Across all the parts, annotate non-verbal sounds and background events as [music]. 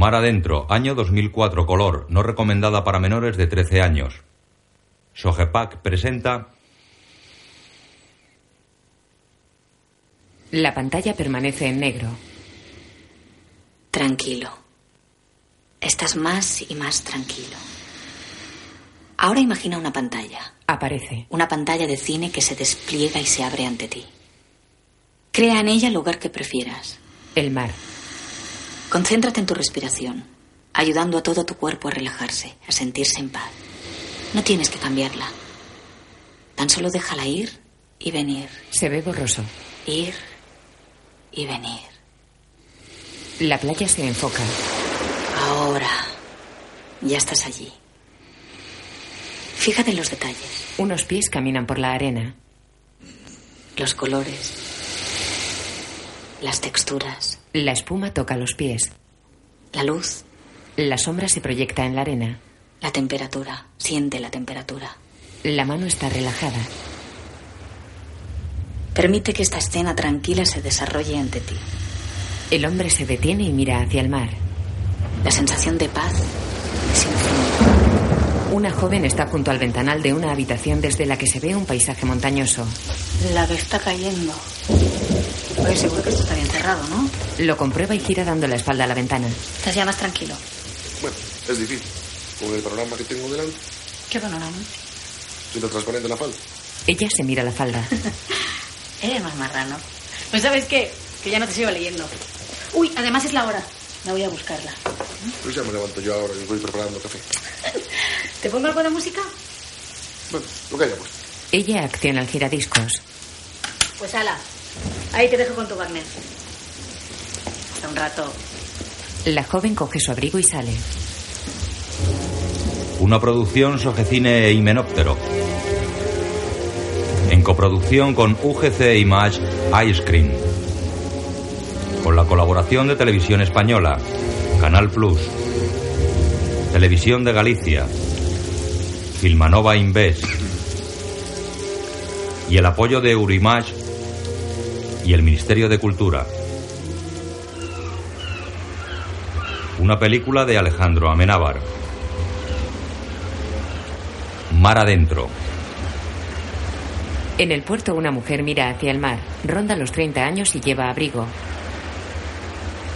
Mar adentro, año 2004, color, no recomendada para menores de 13 años. Sogepac presenta La pantalla permanece en negro. Tranquilo. Estás más y más tranquilo. Ahora imagina una pantalla. Aparece. Una pantalla de cine que se despliega y se abre ante ti. Crea en ella el lugar que prefieras. El mar. Concéntrate en tu respiración, ayudando a todo tu cuerpo a relajarse, a sentirse en paz. No tienes que cambiarla. Tan solo déjala ir y venir. Se ve borroso. Ir y venir. La playa se enfoca. Ahora. Ya estás allí. Fíjate en los detalles. Unos pies caminan por la arena. Los colores. Las texturas. La espuma toca los pies. La luz. La sombra se proyecta en la arena. La temperatura. Siente la temperatura. La mano está relajada. Permite que esta escena tranquila se desarrolle ante ti. El hombre se detiene y mira hacia el mar. La sensación de paz es infinita. Una joven está junto al ventanal de una habitación desde la que se ve un paisaje montañoso. La que está cayendo. Oye, seguro que esto está bien cerrado, ¿no? Lo comprueba y gira dando la espalda a la ventana. Estás ya más tranquilo. Bueno, es difícil. Con el panorama que tengo delante, ¿Qué panorama? soy tan transparente en la falda. Ella se mira la falda. [laughs] Eres más marrano. Pues sabes qué, que ya no te sigo leyendo. Uy, además es la hora. Me voy a buscarla. Pues ya me levanto yo ahora y voy preparando café. ¿Te pongo algo de música? Bueno, lo que haya puesto. Ella acciona el giradiscos. Pues ala. Ahí te dejo con tu Wagner. Hasta un rato. La joven coge su abrigo y sale. Una producción Sogecine e Himenóptero. En coproducción con UGC Image Ice Cream. Con la colaboración de Televisión Española, Canal Plus, Televisión de Galicia, Filmanova Invest y el apoyo de Eurimage y el Ministerio de Cultura. Una película de Alejandro Amenábar. Mar adentro. En el puerto una mujer mira hacia el mar. Ronda los 30 años y lleva abrigo.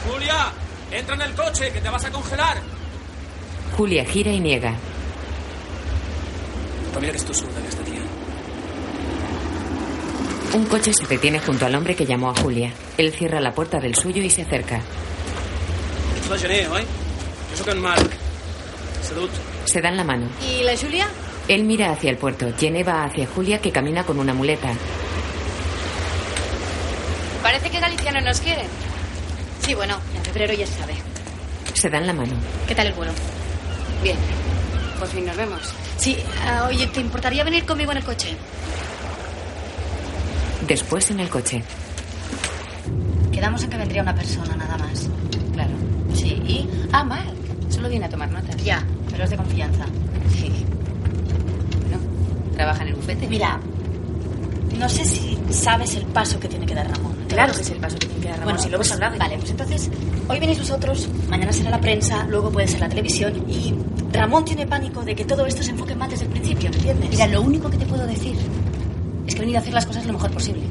Julia, entra en el coche, que te vas a congelar. Julia gira y niega. También eres tú. Un coche se detiene junto al hombre que llamó a Julia. Él cierra la puerta del suyo y se acerca. Salut. Se dan la mano. ¿Y la Julia? Él mira hacia el puerto. Jenny va hacia Julia que camina con una muleta. Parece que Galicia no nos quiere. Sí, bueno, en febrero ya se sabe. Se dan la mano. ¿Qué tal el vuelo? Bien. Por fin nos vemos. Sí, ah, oye, ¿te importaría venir conmigo en el coche? Después en el coche. Quedamos en que vendría una persona nada más. Claro. Sí, ¿y? Ah, Marc. Solo viene a tomar notas. Ya, pero es de confianza. Sí. Bueno, trabaja en el bufete. Mira, no sé si sabes el paso que tiene que dar Ramón. Claro que es el paso que tiene que dar Ramón. Bueno, si lo hemos pues, hablado. Vale, pues entonces, hoy venís vosotros, mañana será la prensa, luego puede ser la televisión y Ramón tiene pánico de que todo esto se enfoque mal desde el principio, ¿me entiendes? Mira, lo único que te puedo decir es que venir a hacer las cosas lo mejor posible.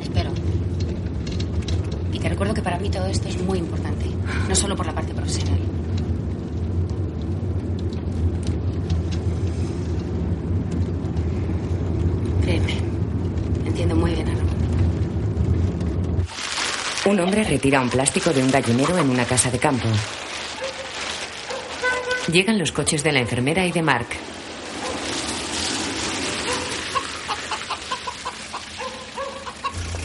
Espero. Y te recuerdo que para mí todo esto es muy importante. No solo por la parte profesional. Créeme. Entiendo muy bien a. Un hombre retira un plástico de un gallinero en una casa de campo. Llegan los coches de la enfermera y de Mark.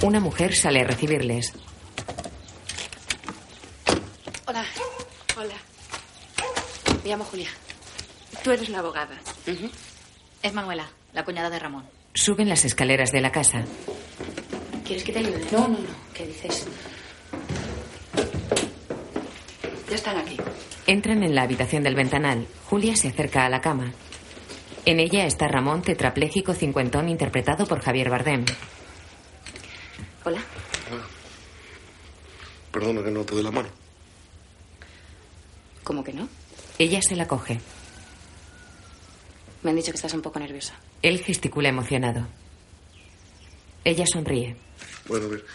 Una mujer sale a recibirles. Hola. Hola. Me llamo Julia. Tú eres la abogada. Es Manuela, la cuñada de Ramón. Suben las escaleras de la casa. ¿Quieres que te ayude? No, no, no. ¿Qué dices? Ya están aquí. Entran en la habitación del ventanal. Julia se acerca a la cama. En ella está Ramón, tetrapléjico cincuentón, interpretado por Javier Bardem. Hola. Perdona que no te dé la mano. ¿Cómo que no? Ella se la coge. Me han dicho que estás un poco nerviosa. Él gesticula emocionado. Ella sonríe. Bueno, a ver.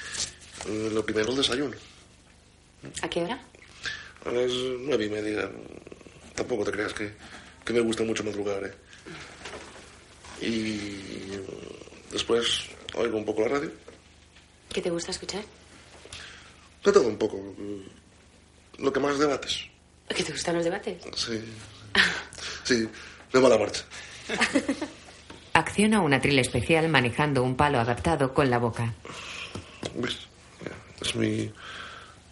eh, Lo primero, el desayuno. ¿A qué hora? A las nueve y media. Tampoco te creas que, que me gusta mucho madrugar, ¿eh? Y eh, después oigo un poco la radio. ¿Qué te gusta escuchar? De todo un poco. Lo que más debates. ¿Qué te gustan los debates? Sí. Sí, de mala marcha. [laughs] Acciona un atril especial manejando un palo adaptado con la boca. ¿Ves? Es mi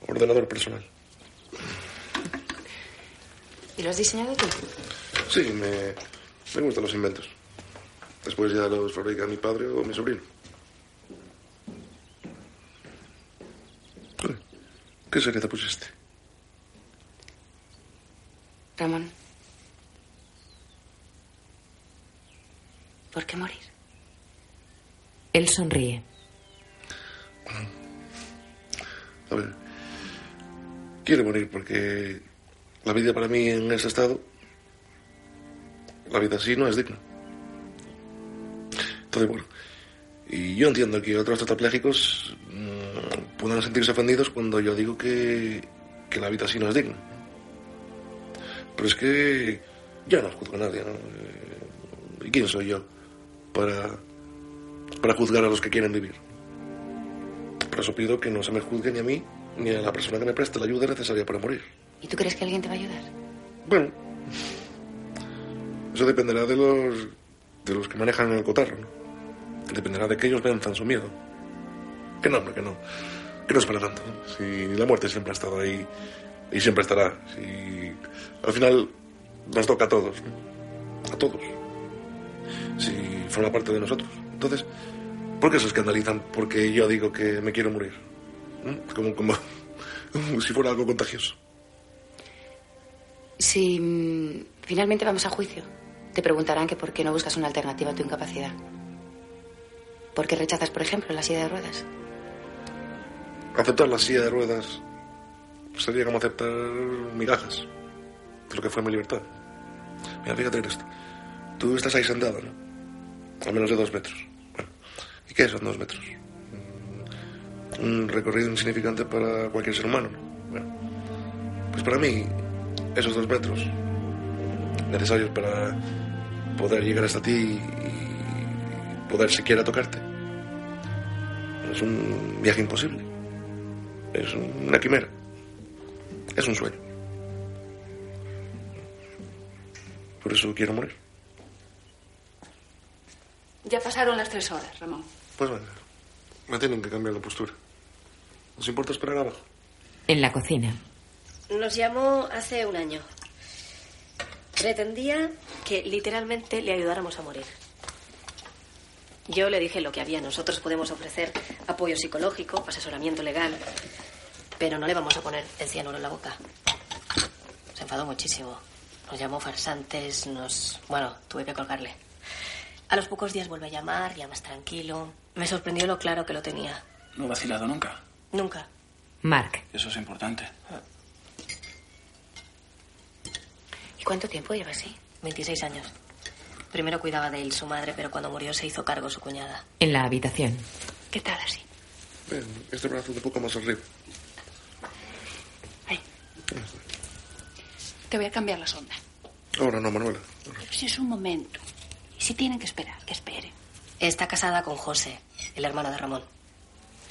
ordenador personal. ¿Y lo has diseñado tú? Sí, me, me gustan los inventos. Después ya los fabrica mi padre o mi sobrino. Uy, ¿Qué te pusiste? Ramón. ¿Por qué morir? Él sonríe. A ver, quiero morir porque la vida para mí en ese estado, la vida así no es digna. Entonces, bueno, y yo entiendo que otros tetraplégicos mm, puedan sentirse ofendidos cuando yo digo que, que la vida así no es digna. Pero es que ya no juzgo a nadie, ¿no? Eh, ¿Y quién soy yo para, para juzgar a los que quieren vivir? Por eso pido que no se me juzgue ni a mí ni a la persona que me preste la ayuda necesaria para morir. ¿Y tú crees que alguien te va a ayudar? Bueno, eso dependerá de los de los que manejan el cotarro, ¿no? Dependerá de que ellos venzan su miedo. Que no, hombre, que no. Que no es para tanto. Si la muerte siempre ha estado ahí y siempre estará. Si al final nos toca a todos. A todos. Si forma parte de nosotros. Entonces, ¿por qué se escandalizan? Porque yo digo que me quiero morir. como, [laughs] como si fuera algo contagioso. Si mm, finalmente vamos a juicio, te preguntarán que por qué no buscas una alternativa a tu incapacidad. ¿Por qué rechazas, por ejemplo, la silla de ruedas? Aceptar la silla de ruedas sería como aceptar migajas de lo que fue mi libertad. Mira, fíjate en esto. Tú estás ahí sentado, ¿no? A menos de dos metros. ¿y qué son dos metros? Mm, Un recorrido insignificante para cualquier ser humano, ¿no? Bueno, pues para mí, esos dos metros necesarios para poder llegar hasta ti y poder siquiera tocarte es un viaje imposible. Es una quimera. Es un sueño. Por eso quiero morir. Ya pasaron las tres horas, Ramón. Pues venga, me tienen que cambiar la postura. ¿Os importa esperar abajo? En la cocina. Nos llamó hace un año. Pretendía que literalmente le ayudáramos a morir. Yo le dije lo que había. Nosotros podemos ofrecer apoyo psicológico, asesoramiento legal, pero no le vamos a poner el cianuro en la boca. Se enfadó muchísimo. Nos llamó farsantes, nos... Bueno, tuve que colgarle. A los pocos días vuelve a llamar, ya más tranquilo. Me sorprendió lo claro que lo tenía. No he vacilado nunca. Nunca. Mark. Eso es importante. ¿Y cuánto tiempo lleva así? 26 años. Primero cuidaba de él su madre, pero cuando murió se hizo cargo su cuñada. En la habitación. ¿Qué tal así? Ven, este brazo un poco más arriba. Ahí. Te voy a cambiar la sonda. Ahora no, Manuela. Si es un momento. Y si tienen que esperar, que esperen. Está casada con José, el hermano de Ramón.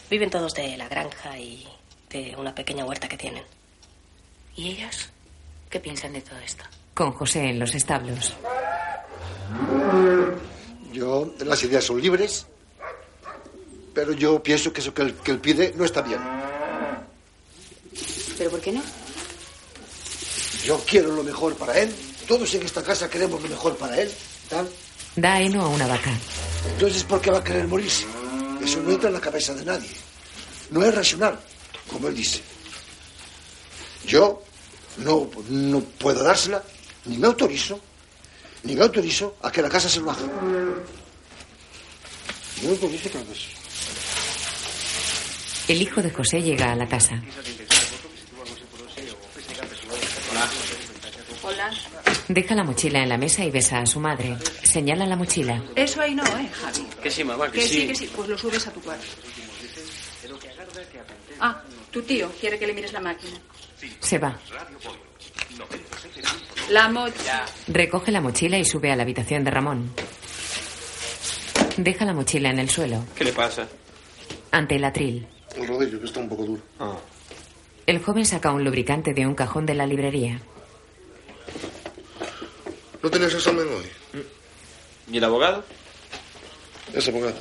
Viven todos de la granja y de una pequeña huerta que tienen. ¿Y ellos? ¿Qué piensan de todo esto? Con José en los establos. Yo, las ideas son libres, pero yo pienso que eso que él, que él pide no está bien. ¿Pero por qué no? Yo quiero lo mejor para él. Todos en esta casa queremos lo mejor para él. ¿tal? Da heno a una vaca. Entonces, ¿por qué va a querer morirse? Eso no entra en la cabeza de nadie. No es racional, como él dice. Yo no, no puedo dársela, ni me autorizo, ni me autorizo a que la casa se lo haga. Ni me autorizo que lo des. El hijo de José llega a la casa. Deja la mochila en la mesa y besa a su madre. Señala la mochila. Eso ahí no, ¿eh, Javi? Que sí, mamá, que, Que sí, que sí. Pues lo subes a tu cuarto. Ah, tu tío quiere que le mires la máquina. Se va. La mochila. Recoge la mochila y sube a la habitación de Ramón. Deja la mochila en el suelo. ¿Qué le pasa? Ante el atril. El rodillo, que está un poco duro. Ah. El joven saca un lubricante de un cajón de la librería. ¿No tenías examen hoy? ¿Y el abogado? Es abogado.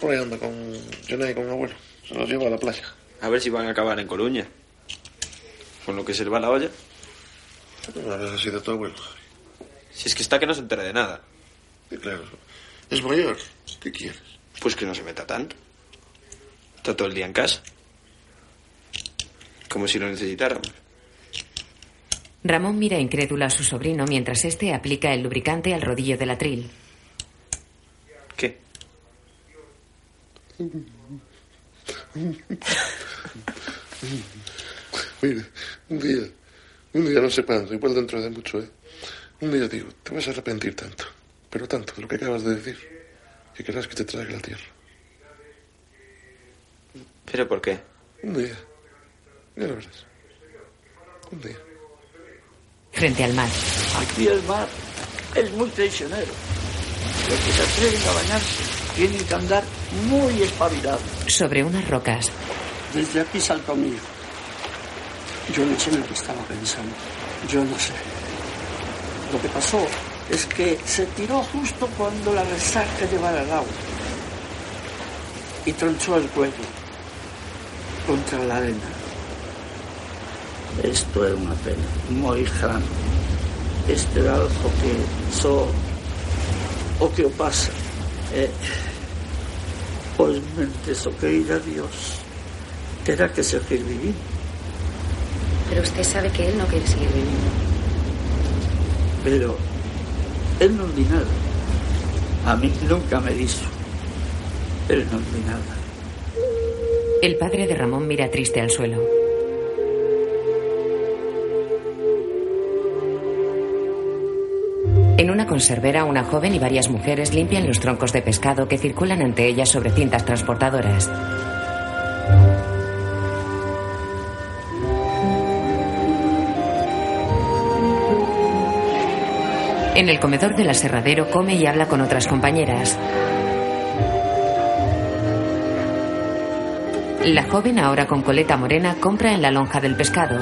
Por ahí anda con Jonay y con mi abuelo. Se los lleva a la playa. A ver si van a acabar en Coruña. Con lo que se le va la olla. A ver así de tu abuelo. Si es que está que no se entera de nada. Claro, es mayor. ¿Qué quieres? Pues que no se meta tanto. Está todo el día en casa. Como si lo necesitáramos. Ramón mira incrédulo a su sobrino mientras este aplica el lubricante al rodillo del atril. ¿Qué? Mira, un día, un día no sé cuándo, igual dentro de mucho, ¿eh? Un día digo, te vas a arrepentir tanto, pero tanto de lo que acabas de decir, que querrás que te traiga la tierra. ¿Pero por qué? Un día, ya lo verás. Un día. Frente al mar. Aquí el mar es muy traicionero. Los que se atreven a bañarse tienen que andar muy espabilados. Sobre unas rocas. Desde aquí saltó mi hijo. Yo no sé en lo que estaba pensando. Yo no sé. Lo que pasó es que se tiró justo cuando la resaca llevara al agua. Y tronchó el cuello contra la arena. Esto es una pena muy grande. Este era algo que so o que pasa. Eh, pois mentes o que ir a Dios terá que seguir vivindo. Pero usted sabe que él no quiere seguir viviendo. Pero él non di nada. A mí nunca me diso. Él non di nada. El padre de Ramón mira triste al suelo. En una conservera, una joven y varias mujeres limpian los troncos de pescado que circulan ante ellas sobre cintas transportadoras. En el comedor del aserradero come y habla con otras compañeras. La joven, ahora con coleta morena, compra en la lonja del pescado.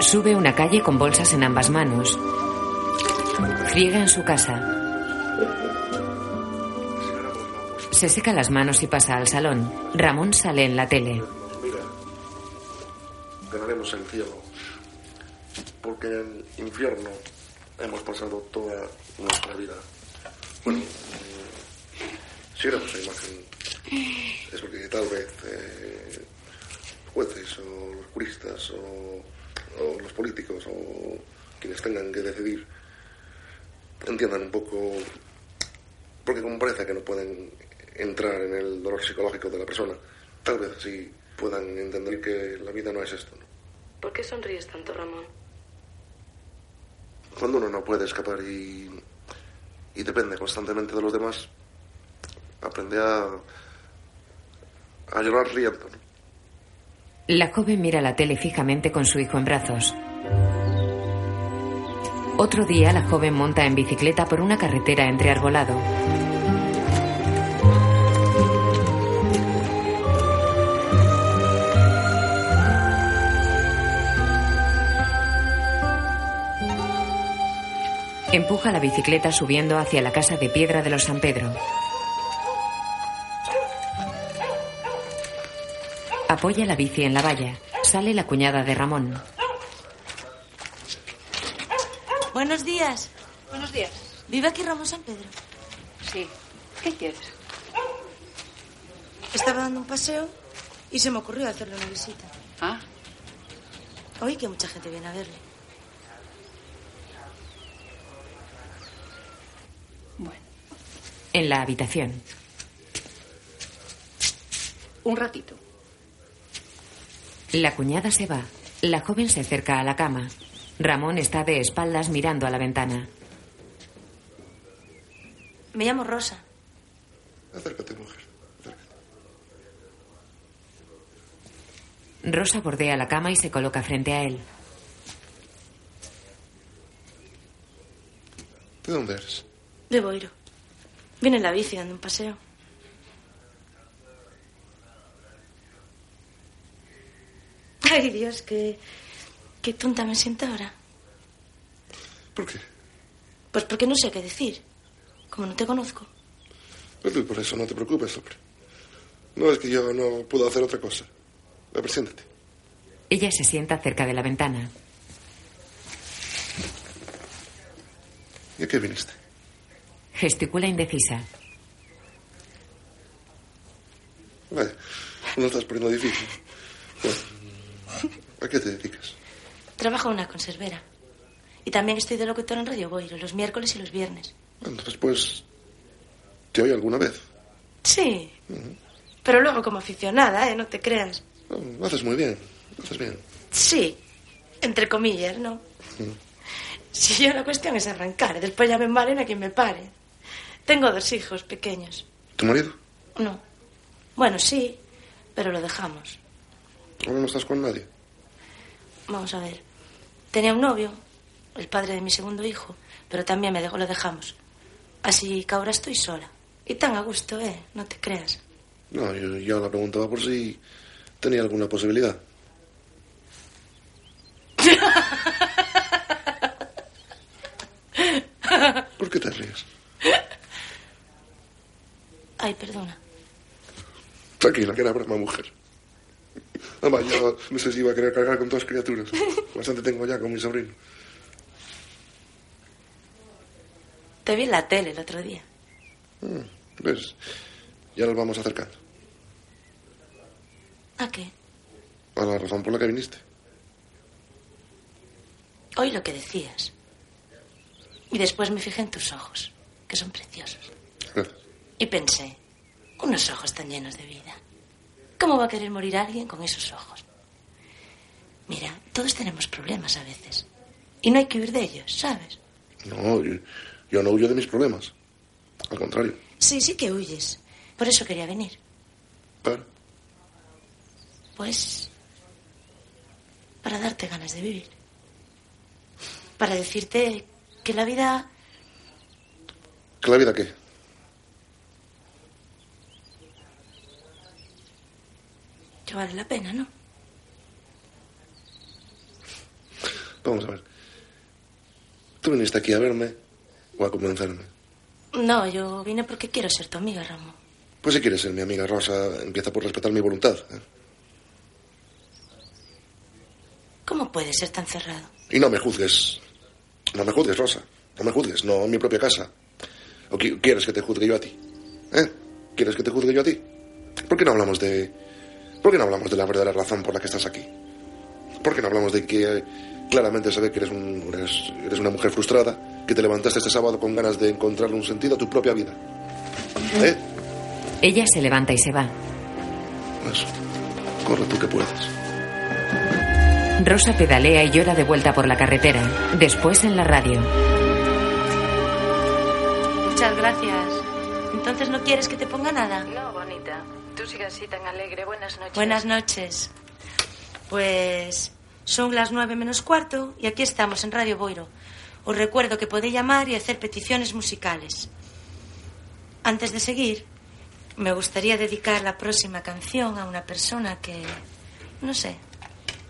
Sube una calle con bolsas en ambas manos. Friega en su casa. Se seca las manos y pasa al salón. Ramón sale en la tele. Mira, ganaremos el. Porque en el infierno hemos pasado toda nuestra vida. Bueno, mm, si éramos a imagen, es porque tal vez eh, jueces o los juristas o, o los políticos o quienes tengan que decidir entiendan un poco, porque como parece que no pueden entrar en el dolor psicológico de la persona, tal vez así puedan entender que la vida no es esto. ¿no? ¿Por qué sonríes tanto, Ramón? Cuando uno no puede escapar y, y depende constantemente de los demás, aprende a, a llorar riendo. La joven mira la tele fijamente con su hijo en brazos. Otro día, la joven monta en bicicleta por una carretera entre Empuja la bicicleta subiendo hacia la casa de piedra de los San Pedro. Apoya la bici en la valla. Sale la cuñada de Ramón. Buenos días. Buenos días. ¿Vive aquí Ramón San Pedro? Sí. ¿Qué quieres? Estaba dando un paseo y se me ocurrió hacerle una visita. Ah, Oí que mucha gente viene a verle. En la habitación. un ratito. La cuñada se va. La joven se acerca a la cama. Ramón está de espaldas mirando a la ventana. Me llamo Rosa. Acércate, mujer. Rosa bordea la cama y se coloca frente a él. ¿De dónde eres? De Boiro. Vine en la bici dando un paseo. [laughs] Ay, Dios, qué, qué tonta me siento ahora. ¿Por qué? Pues porque no sé qué decir. Como no te conozco. Pues tú por eso no te preocupes, hombre. No es que yo no puedo hacer otra cosa. A ver, siéntate. Ella se sienta cerca de la ventana. ¿Y a qué viniste? Gesticula indecisa. Vaya, no estás poniendo difícil. Bueno, ¿A qué te dedicas? Trabajo en una conservera. Y también estoy de locutor en Radio Boiro, los miércoles y los viernes. Entonces, pues, ¿te oí alguna vez? Sí. Pero luego como aficionada, ¿eh? No te creas. No, lo haces muy bien, lo haces bien. Sí. Entre comillas, ¿no? Si yo la cuestión es arrancar, después ya me valen a quien me pare. Tengo dos hijos pequeños. ¿Tu marido? No. Bueno, sí, pero lo dejamos. ¿Ahora no estás con nadie? Vamos a ver. Tenía un novio, el padre de mi segundo hijo, pero también me dejó, lo dejamos. Así que ahora estoy sola. Y tan a gusto, ¿eh? No te creas. No, yo, yo la preguntaba por si tenía alguna posibilidad. [laughs] ¿Por qué te ríes? Ay, perdona. Tranquila, que era broma, mujer. Además, yo no sé si iba a querer cargar con todas criaturas. Bastante tengo ya con mi sobrino. Te vi en la tele el otro día. Mm, ¿Ves? Ya nos vamos acercando. ¿A qué? A la razón por la que viniste. Oí lo que decías. Y después me fijé en tus ojos, que son preciosos. Gracias. Y pensé, unos ojos tan llenos de vida. ¿Cómo va a querer morir alguien con esos ojos? Mira, todos tenemos problemas a veces. Y no hay que huir de ellos, ¿sabes? No, yo, yo no huyo de mis problemas. Al contrario. Sí, sí que huyes. Por eso quería venir. Para. Pues... Para darte ganas de vivir. Para decirte que la vida... ¿Que la vida qué? Que vale la pena, ¿no? Vamos a ver. ¿Tú viniste aquí a verme o a convencerme? No, yo vine porque quiero ser tu amiga, Ramón. Pues si quieres ser mi amiga Rosa, empieza por respetar mi voluntad. ¿eh? ¿Cómo puedes ser tan cerrado? Y no me juzgues. No me juzgues, Rosa. No me juzgues, no en mi propia casa. ¿O qui- quieres que te juzgue yo a ti? ¿Eh? ¿Quieres que te juzgue yo a ti? ¿Por qué no hablamos de... ¿Por qué no hablamos de la verdadera razón por la que estás aquí? ¿Por qué no hablamos de que eh, claramente se ve que eres, un, eres, eres una mujer frustrada, que te levantaste este sábado con ganas de encontrarle un sentido a tu propia vida? ¿Eh? Ella se levanta y se va. Eso. Corre tú que puedes. Rosa pedalea y llora de vuelta por la carretera. Después en la radio. Muchas gracias. ¿Entonces no quieres que te ponga nada? No, bonita. Tú sigas así tan alegre. Buenas noches. Buenas noches. Pues son las nueve menos cuarto y aquí estamos en Radio Boiro. Os recuerdo que podéis llamar y hacer peticiones musicales. Antes de seguir, me gustaría dedicar la próxima canción a una persona que, no sé,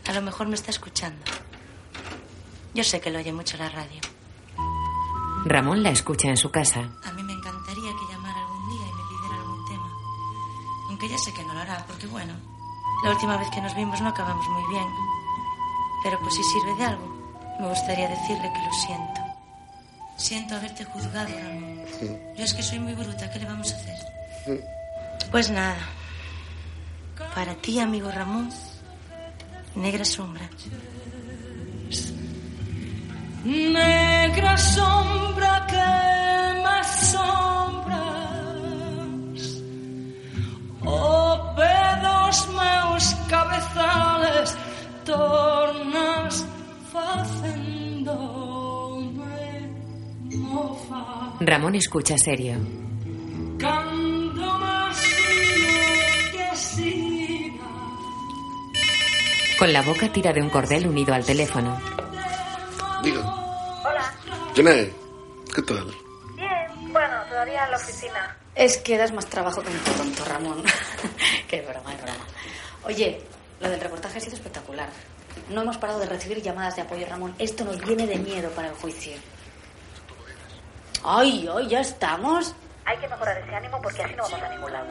a lo mejor me está escuchando. Yo sé que lo oye mucho la radio. Ramón la escucha en su casa. A mí Aunque ya sé que no lo hará, porque bueno, la última vez que nos vimos no acabamos muy bien. Pero pues si sirve de algo, me gustaría decirle que lo siento. Siento haberte juzgado, Ramón. Yo es que soy muy bruta, ¿qué le vamos a hacer? Pues nada. Para ti, amigo Ramón, negra sombra. Negra sombra que me asombras O pedos meus cabezales Torna quando me mofa, Ramón escucha serio. quando más que siga. Con la boca tira de un cordel unido al teléfono. Diga. Hola. Jené, ¿qué tal? Bien, bueno, todavía en la oficina. Es que das más trabajo que un tonto, Ramón. [laughs] Qué broma, es broma. Oye, lo del reportaje ha sido espectacular. No hemos parado de recibir llamadas de apoyo, Ramón. Esto nos viene de miedo para el juicio. Ay, ay, ya estamos. Hay que mejorar ese ánimo porque así no vamos a ningún lado.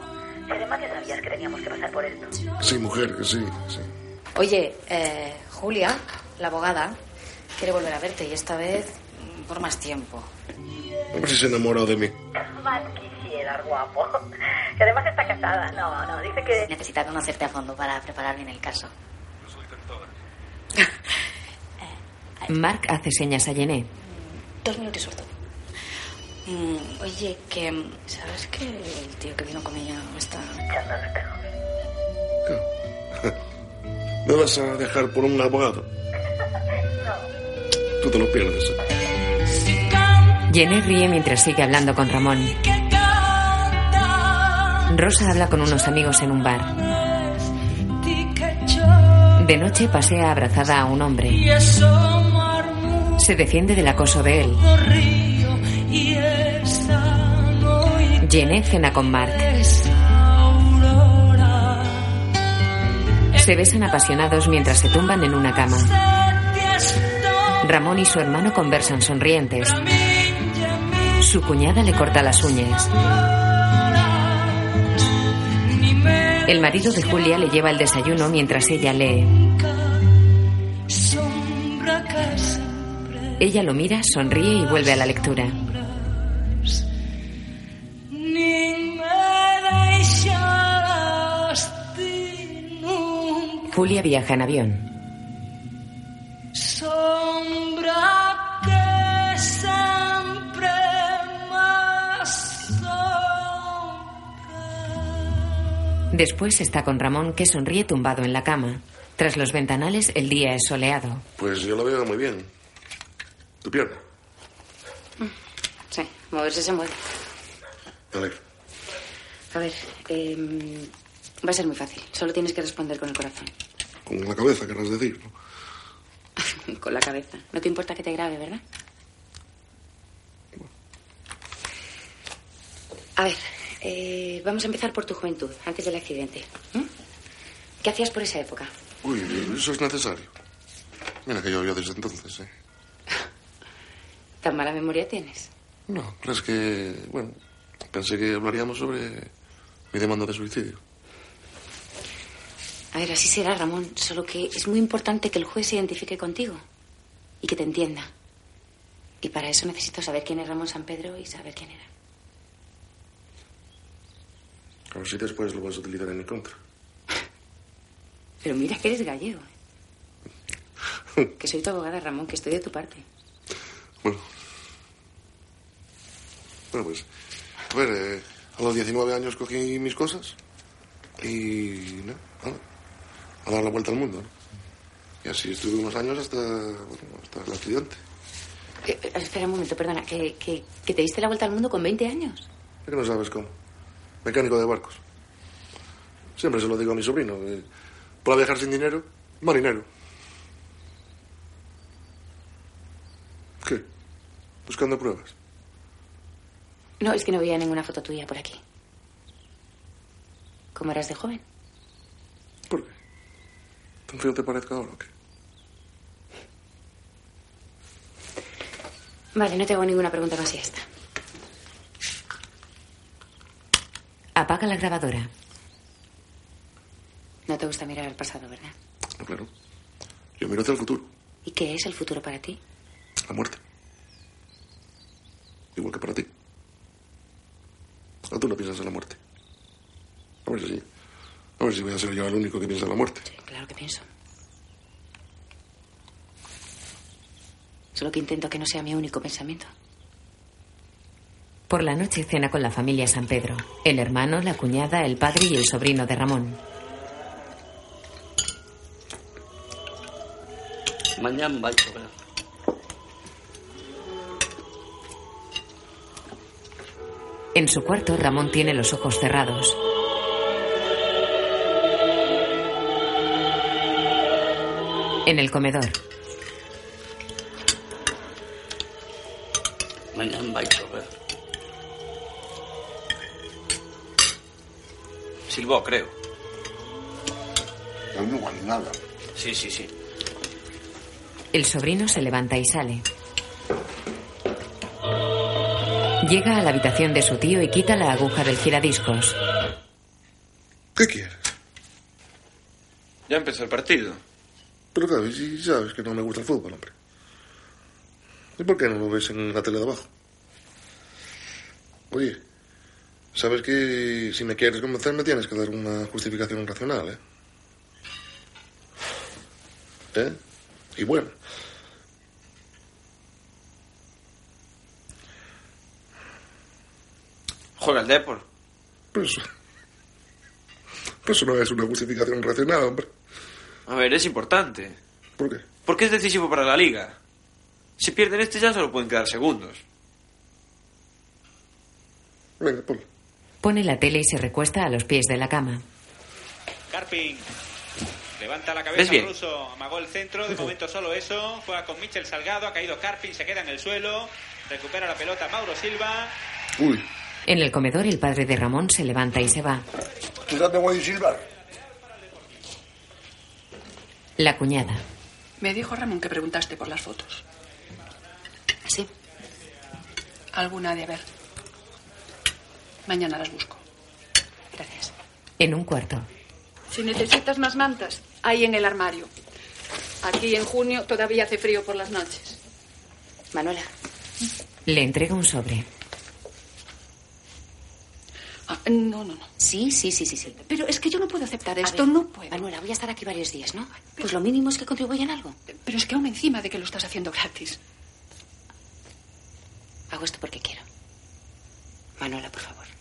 Si además ya sabías que teníamos que pasar por esto. Sí, mujer, sí, sí. Oye, eh, Julia, la abogada, quiere volver a verte y esta vez mm, por más tiempo. A ver si se ha enamorado de mí. Guapo. [laughs] Que además está casada. No, no, dice que... Necesita conocerte a fondo para preparar bien el caso. [laughs] Mark hace señas a Jené. Dos minutos suelto. Mm, oye, que... ¿Sabes que el tío que vino con ella está... [laughs] ¿Me vas a dejar por un abogado? Tú te lo pierdes. ¿eh? Jené ríe mientras sigue hablando con Ramón. Rosa habla con unos amigos en un bar. De noche pasea abrazada a un hombre. Se defiende del acoso de él. río y esa noche Jené cena con Mark. Se besan apasionados mientras se tumban en una cama. Ramón y su hermano conversan sonrientes. Su cuñada le corta las uñas. El marido de Julia le lleva el desayuno mientras ella lee. Ella lo mira, sonríe y vuelve a la lectura. Julia viaja en avión. Después está con Ramón que sonríe tumbado en la cama. Tras los ventanales el día es soleado. Pues yo lo veo muy bien. Tu pierna. Sí, moverse se mueve. Me alegro. A ver, eh, va a ser muy fácil. Solo tienes que responder con el corazón. Con la cabeza, querrás decir. ¿no? [laughs] Con la cabeza. No te importa que te grabe, ¿verdad? A ver, eh, vamos a empezar por tu juventud, antes del accidente. ¿Mm? ¿Qué hacías por esa época? Uy, eso es necesario. Mira que yo había desde entonces, ¿eh? [laughs] ¿Tan mala memoria tienes? No, es que, bueno, pensé que hablaríamos sobre mi demanda de suicidio. A ver, así será, Ramón. Solo que es muy importante que el juez se identifique contigo y que te entienda. Y para eso necesito saber quién es Ramón San Pedro y saber quién era. A ver si después lo vas a utilizar en mi contra. [laughs] Pero mira que eres gallego. ¿eh? Que soy tu abogada, Ramón, que estoy de tu parte. Bueno. Bueno, pues. A ver, eh, a los 19 años cogí mis cosas y. ¿no? A dar la vuelta al mundo, ¿no? Y así estuve unos años hasta, bueno, hasta el accidente. Eh, eh, espera un momento, perdona. ¿que, que, que te diste la vuelta al mundo con 20 años? Es que no sabes cómo. Mecánico de barcos. Siempre se lo digo a mi sobrino. eh, para viajar sin dinero, marinero. ¿Qué? Buscando pruebas. No, es que no veía ninguna foto tuya por aquí. ¿Cómo eras de joven? ¿Tan feo te parezca ahora o qué? Vale, no te hago ninguna pregunta más y ya está. Apaga la grabadora. No te gusta mirar al pasado, ¿verdad? No, claro. Yo miro hacia el futuro, ¿Y qué es el futuro para ti? la muerte. Igual que para ti. ¿O tú no piensas en la muerte? A ver si. A ver si voy a ser yo el único que piensa en la muerte. Claro que pienso. Solo que intento que no sea mi único pensamiento. Por la noche cena con la familia San Pedro, el hermano, la cuñada, el padre y el sobrino de Ramón. Mañana va En su cuarto, Ramón tiene los ojos cerrados. En el comedor. Mañana va Silbó, creo. No vale nada. Sí, sí, sí. el sobrino se levanta y sale. Llega a la habitación de su tío y quita la aguja del giradiscos. ¿Qué quieres? Ya empezó el partido. Pero claro, si sabes que no me gusta el fútbol, hombre. ¿Y por qué no lo ves en la tele de abajo? Oye, sabes que si me quieres convencer me tienes que dar una justificación racional, ¿eh? ¿Eh? Y bueno. Juega el Depor. Pero eso, pero eso no es una justificación racional, hombre. A ver, es importante. ¿Por qué? Porque es decisivo para la liga. Si pierden este ya solo pueden quedar segundos. Venga, ponlo. Pone la tele y se recuesta a los pies de la cama. Carping. Levanta la ¿Ves cabeza bien? ruso, amagó el centro, de momento solo eso. Juega con Michel Salgado, ha caído Carping, se queda en el suelo. Recupera la pelota Mauro Silva. Uy, En el comedor, el padre de Ramón se levanta y se va. ¿Tú te voy a silbar? La cuñada. Me dijo Ramón que preguntaste por las fotos. ¿Sí? Alguna de haber. Mañana las busco. Gracias. En un cuarto. Si necesitas más mantas, hay en el armario. Aquí en junio todavía hace frío por las noches. Manuela. Le entrega un sobre. Ah, no, no, no. Sí, sí, sí, sí, sí. Pero es que yo no puedo aceptar esto, ver, no puedo. Manuela, voy a estar aquí varios días, ¿no? Pues lo mínimo es que contribuyan algo. Pero es que aún encima de que lo estás haciendo gratis. Hago esto porque quiero. Manuela, por favor.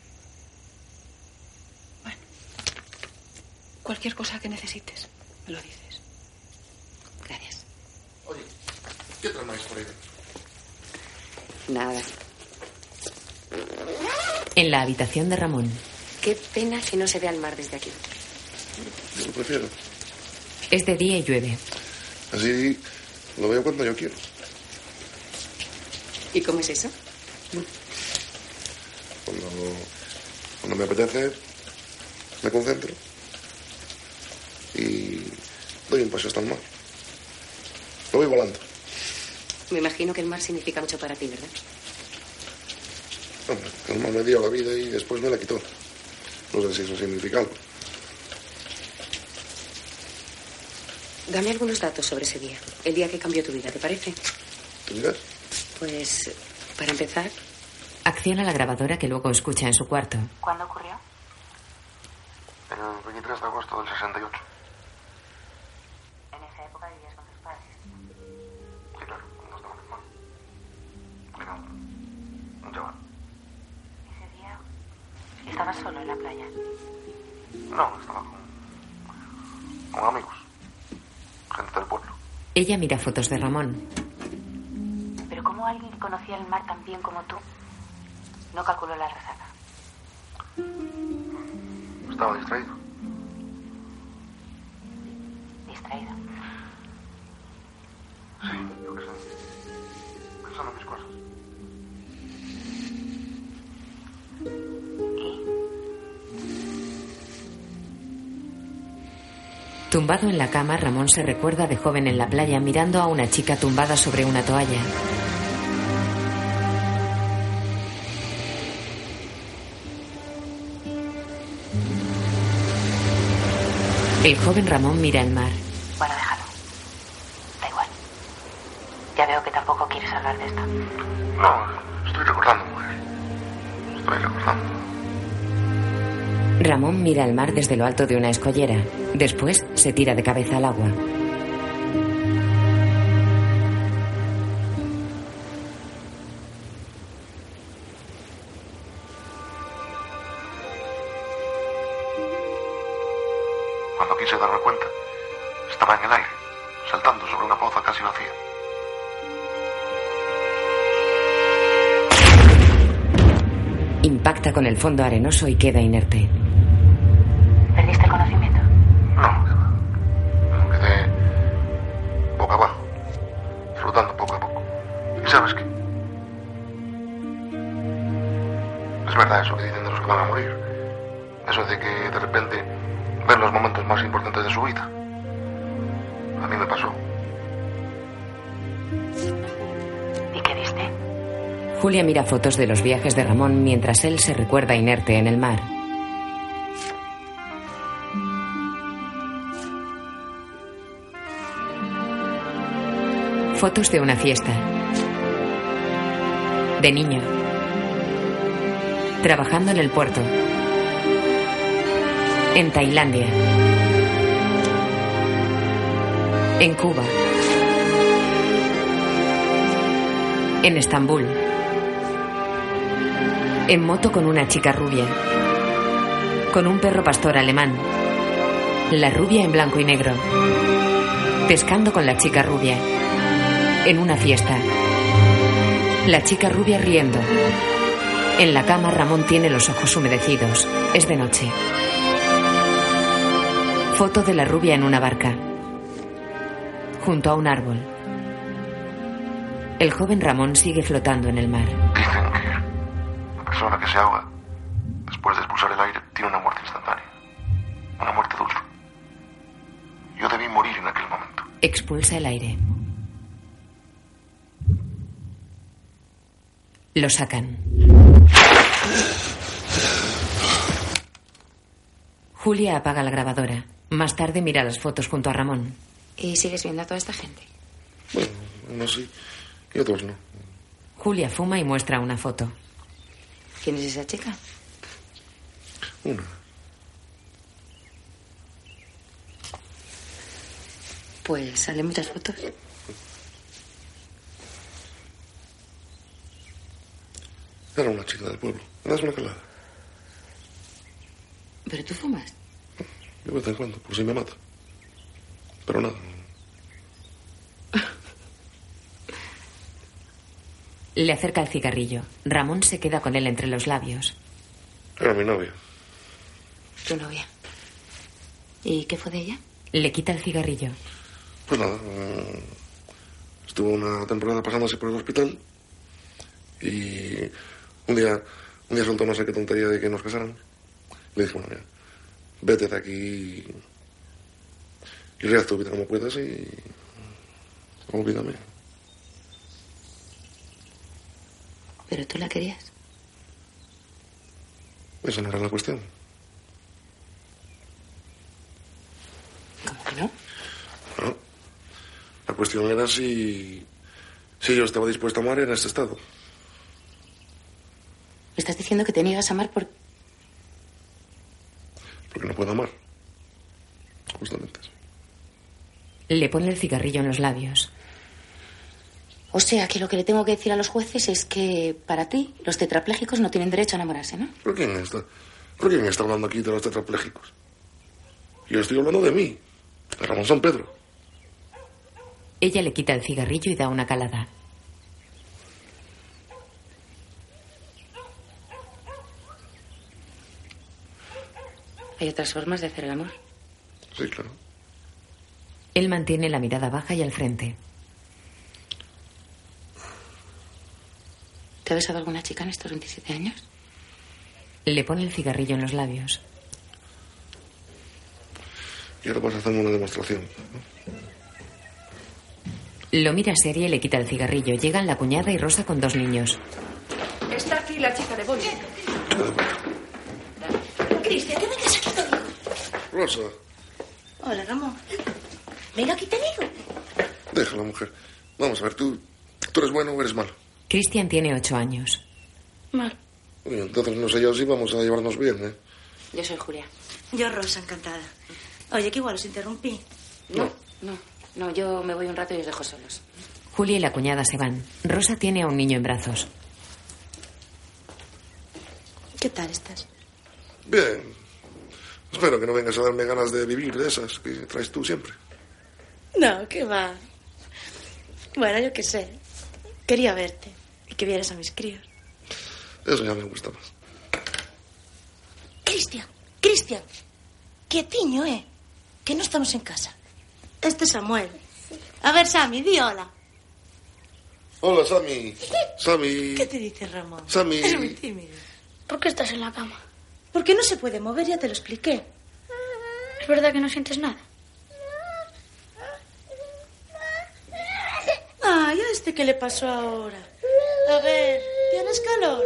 Cualquier cosa que necesites, me lo dices. Gracias. Oye, ¿qué tramáis por ahí? Nada. En la habitación de Ramón. Qué pena que no se vea el mar desde aquí. Yo lo prefiero. Es de día y llueve. Así lo veo cuando yo quiero. ¿Y cómo es eso? Cuando, cuando me apetece, me concentro y doy un paso hasta el mar. Lo voy volando. Me imagino que el mar significa mucho para ti, ¿verdad? Hombre, el mar me dio la vida y después me la quitó. No sé si eso significa algo. Dame algunos datos sobre ese día. El día que cambió tu vida, ¿te parece? ¿Tú dirás? Pues, para empezar, Acciona la grabadora que luego escucha en su cuarto. ¿cuándo ocurrió? El 23 de agosto del 68. Estabas solo en la playa. No, estaba con, con amigos. Gente del pueblo. Ella mira fotos de Ramón. Pero como alguien que conocía el mar tan bien como tú, no calculó la rezaga. Estaba distraído. Distraído. Sí, yo qué sé. Pensando en mis cosas. Tumbado en la cama, Ramón se recuerda de joven en la playa mirando a una chica tumbada sobre una toalla. El joven Ramón mira el mar. Bueno, déjalo. Da igual. Ya veo que tampoco quieres hablar de esto. No, Ramón mira el mar desde lo alto de una escollera. Después se tira de cabeza al agua. Cuando quise darme cuenta, estaba en el aire, saltando sobre una poza casi vacía. Impacta con el fondo arenoso y queda inerte. Julia mira fotos de los viajes de Ramón mientras él se recuerda inerte en el mar. Fotos de una fiesta. De niño. Trabajando en el puerto. En Tailandia. En Cuba. En Estambul. En moto con una chica rubia. Con un perro pastor alemán. La rubia en blanco y negro. Pescando con la chica rubia. En una fiesta. La chica rubia riendo. En la cama Ramón tiene los ojos humedecidos. Es de noche. Foto de la rubia en una barca. Junto a un árbol. El joven Ramón sigue flotando en el mar. Expulsa el aire. Lo sacan. Julia apaga la grabadora. Más tarde mira las fotos junto a Ramón. ¿Y sigues viendo a toda esta gente? Bueno, unos sí y otros no. Julia fuma y muestra una foto. ¿Quién es esa chica? Una. Pues salen muchas fotos. Era una chica del pueblo. Me das una calada. ¿Pero tú fumas? De vez en cuando, por si me mata. Pero nada. Le acerca el cigarrillo. Ramón se queda con él entre los labios. Era mi novia. Tu novia. ¿Y qué fue de ella? Le quita el cigarrillo. Pues nada. eh, Estuvo una temporada pasándose por el hospital. Y un día, un día soltó no sé qué tontería de que nos casaran. Le dije, bueno, mira, vete de aquí y realiza tu vida como puedas y olvídame. ¿Pero tú la querías? Esa no era la cuestión. ¿Cómo que? No. La cuestión era si, si yo estaba dispuesto a amar en este estado. ¿Me estás diciendo que te niegas a amar por... Porque no puedo amar. Justamente. Le pone el cigarrillo en los labios. O sea, que lo que le tengo que decir a los jueces es que para ti los tetraplégicos no tienen derecho a enamorarse, ¿no? ¿Pero quién está? ¿Pero quién está hablando aquí de los tetraplégicos? Yo estoy hablando de mí, de Ramón San Pedro. Ella le quita el cigarrillo y da una calada. Hay otras formas de hacer el amor. Sí, claro. Él mantiene la mirada baja y al frente. ¿Te ha besado alguna chica en estos 27 años? Le pone el cigarrillo en los labios. Y ahora vas a hacerme una demostración. Lo mira seria y le quita el cigarrillo. Llegan la cuñada y Rosa con dos niños. Está aquí la chica de Boli. Cristian, que vengas aquí conmigo. Rosa, Hola, Ramón. Venga aquí te digo. déjala, mujer. Vamos a ver, ¿tú, tú eres bueno o eres malo? Cristian tiene ocho años. Mal. Oye, Entonces no sé yo si vamos a llevarnos bien, ¿eh? Yo soy Julia. Yo, Rosa, encantada. Oye, que igual os interrumpí. No, no, no, yo me voy un rato y os dejo solos. Julia y la cuñada se van. Rosa tiene a un niño en brazos. ¿Qué tal estás? Bien. Espero que no vengas a darme ganas de vivir de esas que traes tú siempre. No, ¿qué va? Bueno, yo qué sé. Quería verte y que vieras a mis críos. Eso ya me gusta más. Cristian, quietiño, eh. Que no estamos en casa. Este es Samuel. A ver, Sammy, di hola. Hola, Sammy. Sammy. [laughs] ¿Qué te dice Ramón? Sammy. Es muy tímido. ¿Por qué estás en la cama? Porque no se puede mover, ya te lo expliqué. ¿Es verdad que no sientes nada? Ay, ¿a este qué le pasó ahora? A ver, ¿tienes calor?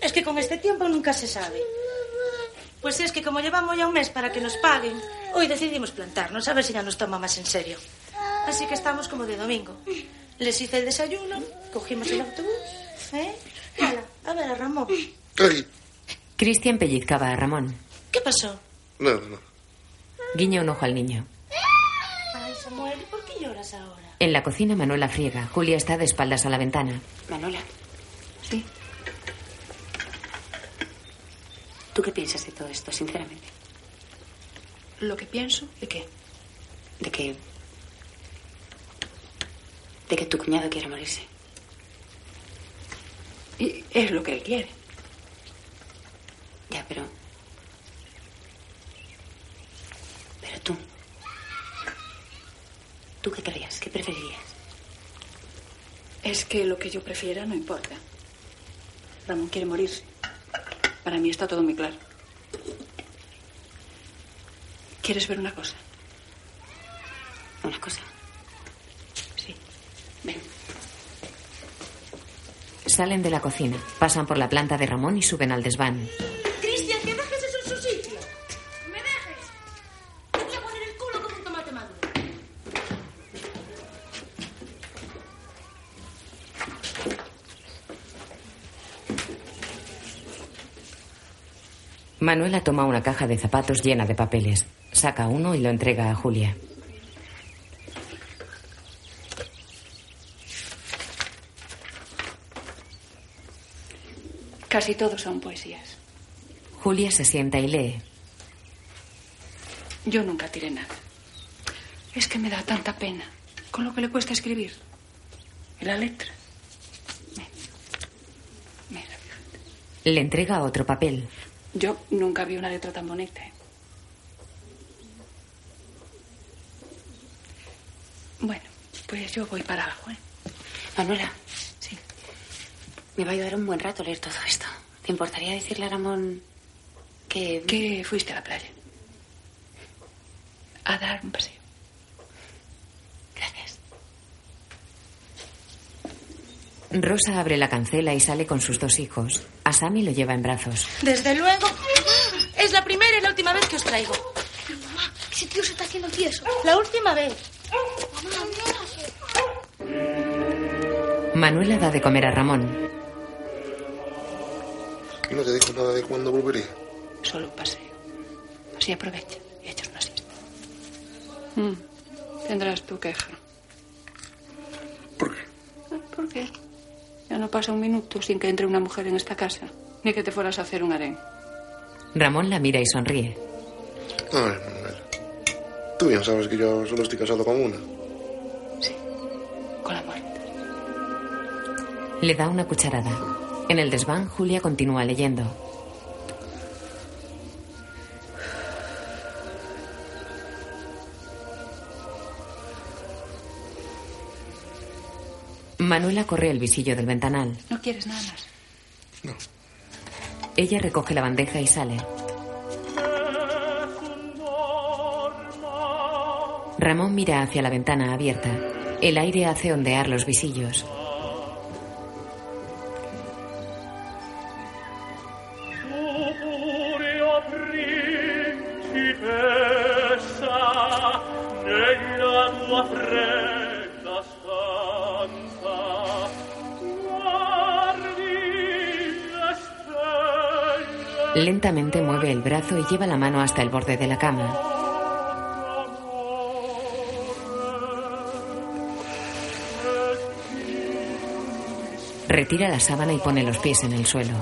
Es que con este tiempo nunca se sabe. Pues es que como llevamos ya un mes para que nos paguen, hoy decidimos plantarnos a ver si ya nos toma más en serio. Así que estamos como de domingo. Les hice el desayuno, cogimos el autobús, ¿eh? Hala, a ver a Ramón. Cristian pellizcaba a Ramón. ¿Qué pasó? nada, nada. Guiña un ojo al niño. Ay, Samuel, ¿y por qué lloras ahora? En la cocina, Manuela friega. Julia está de espaldas a la ventana. Manola. Sí. ¿Tú qué piensas de todo esto, sinceramente? ¿Lo que pienso? ¿De qué? De que. de que tu cuñado quiere morirse. Y es lo que él quiere. Ya, pero. Pero tú. ¿Tú qué querrías? ¿Qué preferirías? Es que lo que yo prefiera no importa. Ramón quiere morirse. Para mí está todo muy claro. ¿Quieres ver una cosa? ¿Una cosa? Sí. Ven. Salen de la cocina, pasan por la planta de Ramón y suben al desván. Cristian, que dejes eso en su sitio. ¿Me dejes? Te voy a poner el culo como un tomate maduro. Manuela toma una caja de zapatos llena de papeles. Saca uno y lo entrega a Julia. Casi todos son poesías. Julia se sienta y lee. Yo nunca tiré nada. Es que me da tanta pena con lo que le cuesta escribir. Y la letra. Le entrega otro papel. Yo nunca vi una letra tan bonita. ¿eh? Bueno, pues yo voy para abajo, ¿eh? Manuela. Sí. Me va a ayudar un buen rato leer todo esto. ¿Te importaría decirle a Ramón que... Que fuiste a la playa. A dar un paseo. Rosa abre la cancela y sale con sus dos hijos. A Sammy lo lleva en brazos. Desde luego, es la primera y la última vez que os traigo. Mamá, ese tío se está haciendo tieso. La última vez. Manuela da de comer a Ramón. ¿Y no te dijo nada de cuándo volvería? Solo un paseo. Así aprovecha y echas una siesta. Mm, Tendrás tu queja. Ya no pasa un minuto sin que entre una mujer en esta casa. Ni que te fueras a hacer un harén. Ramón la mira y sonríe. Ay, Manuel. Tú bien sabes que yo solo estoy casado con una. Con la muerte. Le da una cucharada. En el desván, Julia continúa leyendo. Manuela corre el visillo del ventanal. ¿No quieres nada más? Ella recoge la bandeja y sale. Ramón mira hacia la ventana abierta. El aire hace ondear los visillos. Lentamente mueve el brazo y lleva la mano hasta el borde de la cama. Retira la sábana y pone los pies en el suelo.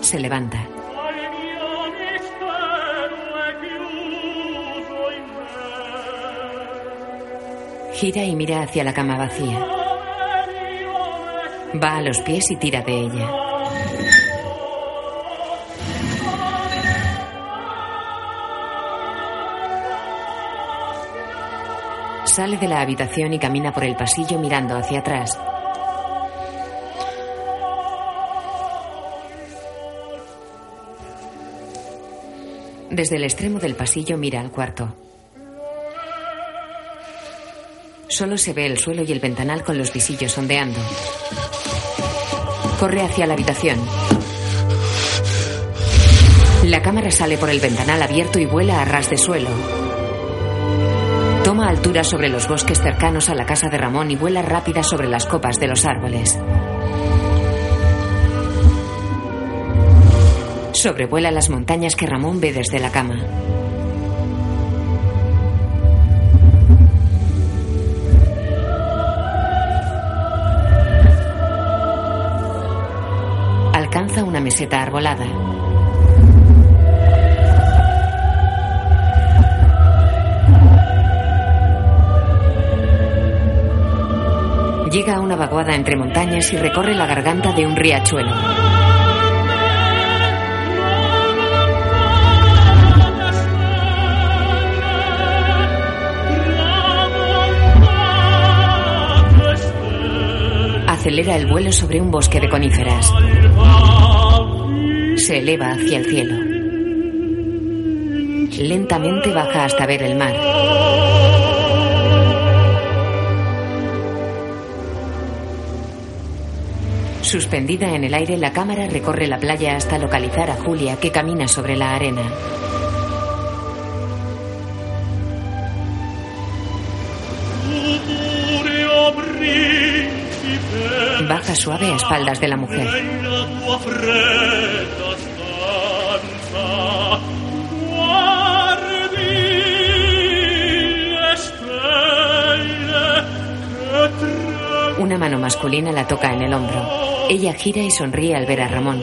Se levanta. Gira y mira hacia la cama vacía. Va a los pies y tira de ella. Sale de la habitación y camina por el pasillo mirando hacia atrás. Desde el extremo del pasillo mira al cuarto. Solo se ve el suelo y el ventanal con los visillos ondeando. Corre hacia la habitación. La cámara sale por el ventanal abierto y vuela a ras de suelo. Toma altura sobre los bosques cercanos a la casa de Ramón y vuela rápida sobre las copas de los árboles. Sobrevuela las montañas que Ramón ve desde la cama. Arbolada. Llega a una vaguada entre montañas y recorre la garganta de un riachuelo. Acelera el vuelo sobre un bosque de coníferas. Se eleva hacia el cielo. Lentamente baja hasta ver el mar. Suspendida en el aire, la cámara recorre la playa hasta localizar a Julia, que camina sobre la arena. Baja suave a espaldas de la mujer. Masculina la toca en el hombro. Ella gira y sonríe al ver a Ramón.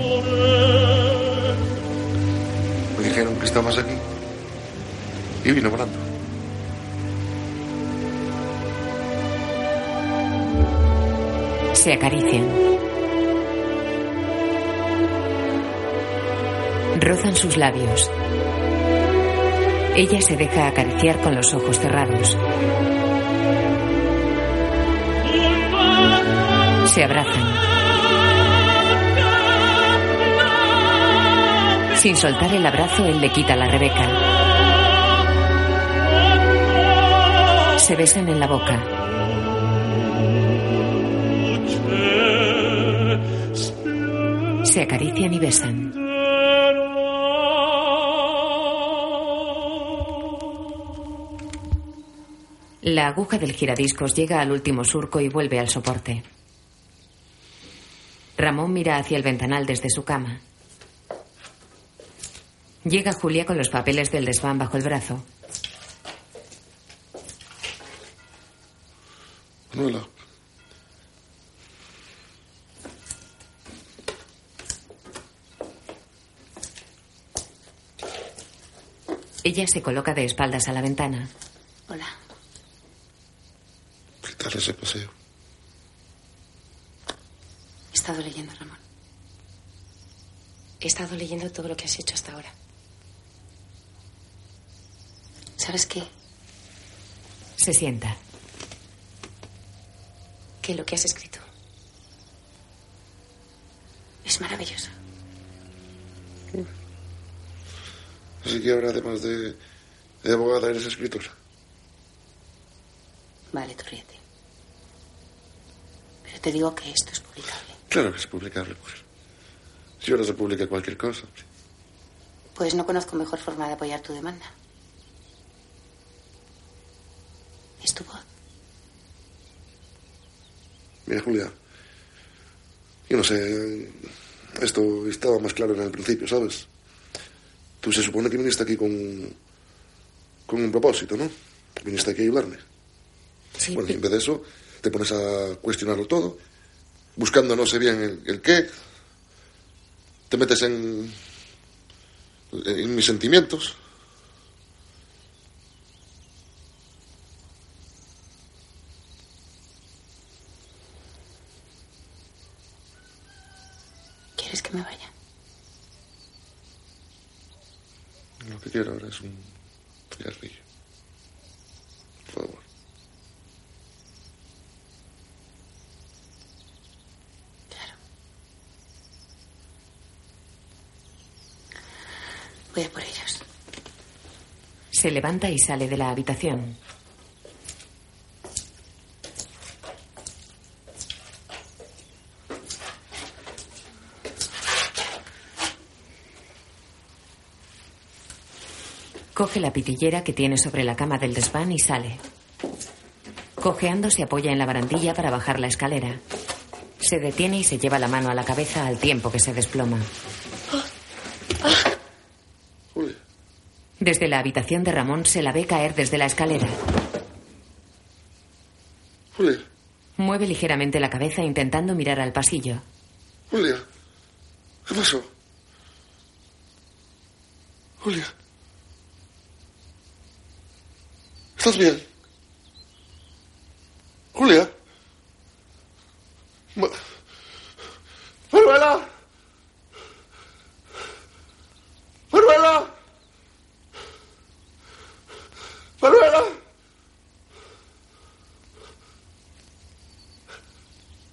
Me dijeron que estabas aquí. Y vino volando. Se acarician. Rozan sus labios. Ella se deja acariciar con los ojos cerrados. Se abrazan. Sin soltar el abrazo, él le quita la Rebeca. Se besan en la boca. Se acarician y besan. La aguja del giradiscos llega al último surco y vuelve al soporte. Ramón mira hacia el ventanal desde su cama. Llega Julia con los papeles del desván bajo el brazo. Manuela. Ella se coloca de espaldas a la ventana. Hola. ¿Qué tal ese paseo? He estado leyendo, Ramón. He estado leyendo todo lo que has hecho hasta ahora. ¿Sabes qué? Se sienta. Que lo que has escrito es maravilloso. Así que ahora, además de, de abogada, eres escritora. Vale, tú ríete. Pero te digo que esto es publicable. Claro que es publicable, mujer. Si ahora se publica cualquier cosa. Pues no conozco mejor forma de apoyar tu demanda. Es tu voz. Mira, Julia. Yo no sé. Esto estaba más claro en el principio, ¿sabes? Tú se supone que viniste aquí con. con un propósito, ¿no? Viniste aquí a ayudarme. Sí, Bueno, y en vez de eso, te pones a cuestionarlo todo, buscando no sé bien el, el qué. Te metes en. en mis sentimientos. ¿Quieres que me vaya? Lo que quiero ahora es un cigarrillo. Por favor. Por ellos. Se levanta y sale de la habitación. Coge la pitillera que tiene sobre la cama del desván y sale. Cojeando se apoya en la barandilla para bajar la escalera. Se detiene y se lleva la mano a la cabeza al tiempo que se desploma. Desde la habitación de Ramón se la ve caer desde la escalera. Julia, Mueve ligeramente la cabeza intentando mirar al pasillo. Julia. ¿Qué pasó? Julia. ¿Estás bien? Julia. Ma- Manuela. Manuela. Manuela.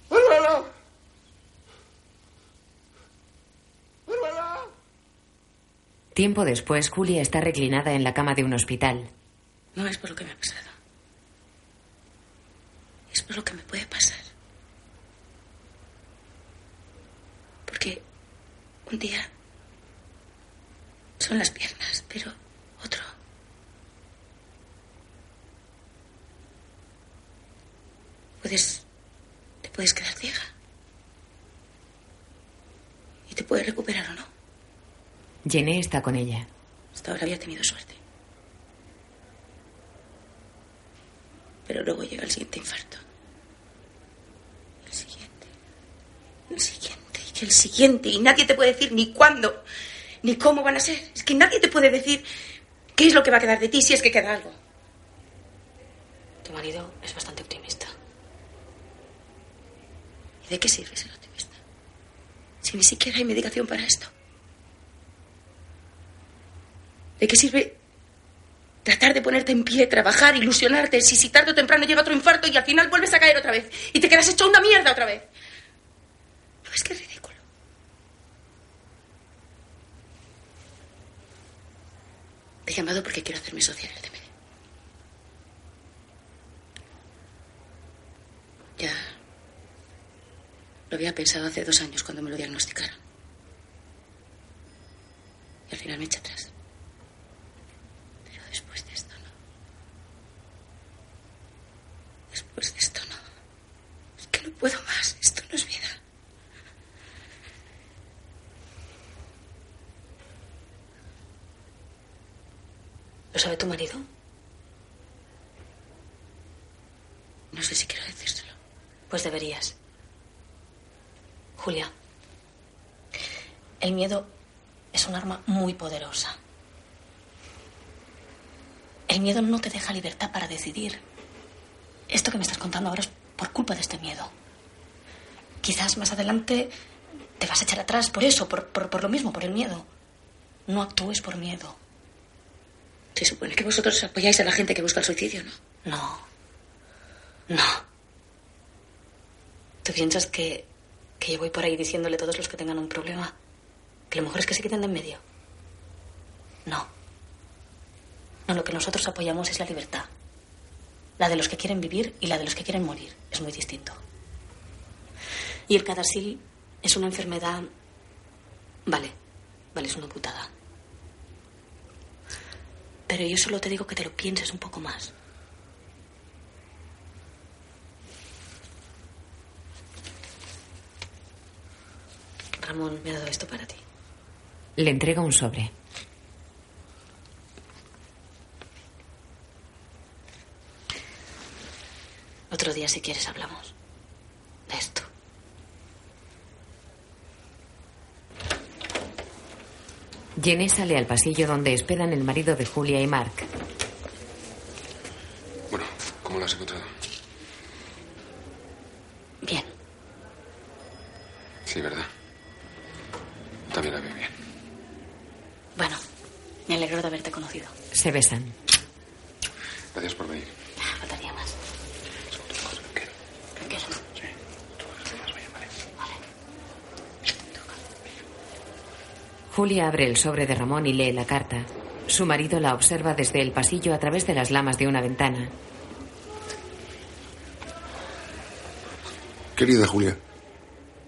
Manuela. Manuela. Tiempo después, Julia está reclinada en la cama de un hospital. No es por lo que me ha pasado. Es por lo que me puede pasar. Porque un día son las piernas, pero otro. Puedes. te puedes quedar ciega. Y te puedes recuperar o no. Jenny está con ella. Hasta ahora había tenido suerte. Pero luego llega el siguiente infarto. El siguiente. El siguiente. Y el siguiente. Y nadie te puede decir ni cuándo, ni cómo van a ser. Es que nadie te puede decir qué es lo que va a quedar de ti si es que queda algo. Tu marido es bastante optimista. ¿Y de qué sirve ser optimista? Si ni siquiera hay medicación para esto. ¿De qué sirve tratar de ponerte en pie, trabajar, ilusionarte, si, si tarde o temprano llega otro infarto y al final vuelves a caer otra vez y te quedas hecho una mierda otra vez? ¿No ves que es ridículo? Te he llamado porque quiero hacerme socia en el DMD. Ya lo había pensado hace dos años cuando me lo diagnosticaron. Y al final me eché atrás. Pero después de esto no. Después de esto no. Es que no puedo más. Esto no es vida. ¿Lo sabe tu marido? No sé si quiero decírselo. Pues deberías. Julia, el miedo es un arma muy poderosa. El miedo no te deja libertad para decidir. Esto que me estás contando ahora es por culpa de este miedo. Quizás más adelante te vas a echar atrás por eso, por, por, por lo mismo, por el miedo. No actúes por miedo. Se supone que vosotros apoyáis a la gente que busca el suicidio, ¿no? No. No. ¿Tú piensas que, que yo voy por ahí diciéndole a todos los que tengan un problema que lo mejor es que se quiten de en medio? No. No, lo que nosotros apoyamos es la libertad. La de los que quieren vivir y la de los que quieren morir. Es muy distinto. Y el cadasil es una enfermedad... Vale, vale, es una putada. Pero yo solo te digo que te lo pienses un poco más. Ramón me ha dado esto para ti. Le entrega un sobre. Otro día, si quieres, hablamos de esto. Jenny sale al pasillo donde esperan el marido de Julia y Mark. Bueno, ¿cómo lo has encontrado? Bien. Sí, ¿verdad? También la veo bien. Bueno, me alegro de haberte conocido. Se besan. Gracias por venir. Faltaría más. Tranquilo. Julia abre el sobre de Ramón y lee la carta. Su marido la observa desde el pasillo a través de las lamas de una ventana. Querida Julia,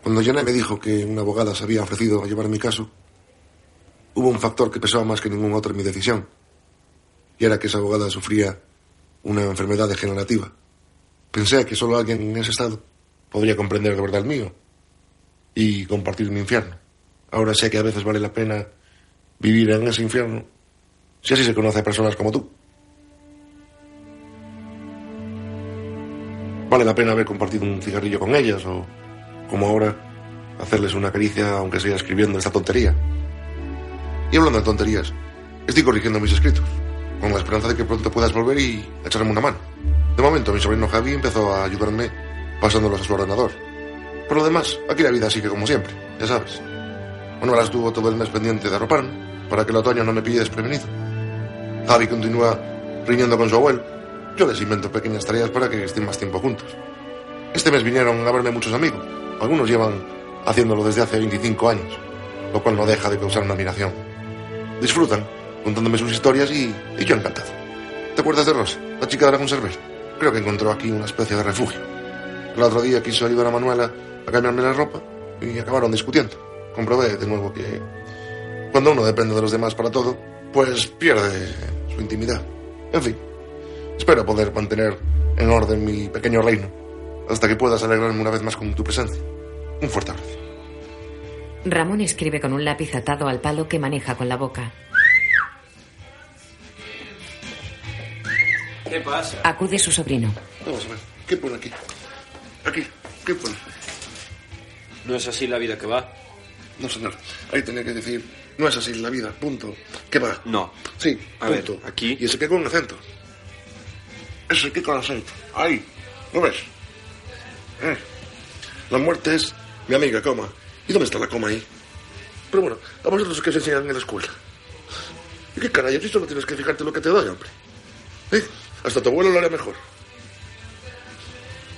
cuando Janet me dijo que una abogada se había ofrecido a llevar mi caso, hubo un factor que pesaba más que ningún otro en mi decisión. Y era que esa abogada sufría una enfermedad degenerativa. Pensé que solo alguien en ese estado podría comprender de verdad el mío y compartir mi infierno. Ahora sé que a veces vale la pena vivir en ese infierno si así se conoce a personas como tú. Vale la pena haber compartido un cigarrillo con ellas o, como ahora, hacerles una caricia aunque sea escribiendo esta tontería. Y hablando de tonterías, estoy corrigiendo mis escritos, con la esperanza de que pronto puedas volver y echarme una mano. De momento, mi sobrino Javi empezó a ayudarme pasándolos a su ordenador. Por lo demás, aquí la vida sigue como siempre, ya sabes. Manuela estuvo todo el mes pendiente de arroparme para que el otoño no me pille desprevenido. Javi continúa riñendo con su abuelo. Yo les invento pequeñas tareas para que estén más tiempo juntos. Este mes vinieron a verme muchos amigos. Algunos llevan haciéndolo desde hace 25 años, lo cual no deja de causar una admiración. Disfrutan contándome sus historias y, y yo encantado. ¿Te acuerdas de Rosa, la chica de la conserver? Creo que encontró aquí una especie de refugio. El otro día quiso ayudar a Manuela a cambiarme la ropa y acabaron discutiendo. Comprobé de nuevo que cuando uno depende de los demás para todo, pues pierde su intimidad. En fin, espero poder mantener en orden mi pequeño reino hasta que puedas alegrarme una vez más con tu presencia. Un fuerte abrazo. Ramón escribe con un lápiz atado al palo que maneja con la boca. ¿Qué pasa? Acude su sobrino. Vamos a ver, ¿qué pone aquí? Aquí, ¿qué pone? No es así la vida que va. No, señor. Ahí tenía que decir, no es así la vida, punto. ¿Qué va? No. Sí, A ver, aquí. Y ese que con acento. Ese que con acento. Ahí. ¿Lo ves? Eh. La muerte es mi amiga, coma. ¿Y dónde está la coma ahí? Pero bueno, a vosotros que os enseñan en la escuela. ¿Y qué caray? Si solo tienes que fijarte lo que te doy, hombre. ¿Eh? Hasta tu abuelo lo haría mejor.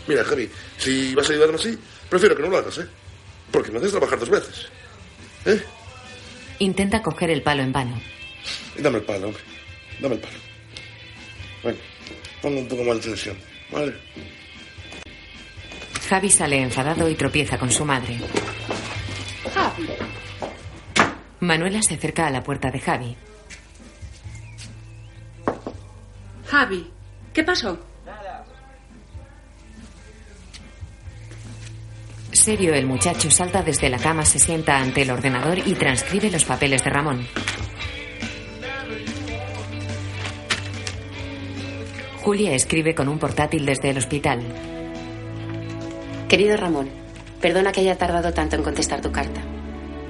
Mira, Javi, si vas a ayudarme así, prefiero que no lo hagas, ¿eh? Porque me haces trabajar dos veces. ¿Eh? Intenta coger el palo en vano. Dame el palo, hombre. Dame el palo. Bueno, pongo un poco más de tensión, ¿vale? Javi sale enfadado y tropieza con su madre. Manuela se acerca a la puerta de Javi. Javi, ¿qué pasó? Serio, el muchacho salta desde la cama, se sienta ante el ordenador y transcribe los papeles de Ramón. Julia escribe con un portátil desde el hospital. Querido Ramón, perdona que haya tardado tanto en contestar tu carta,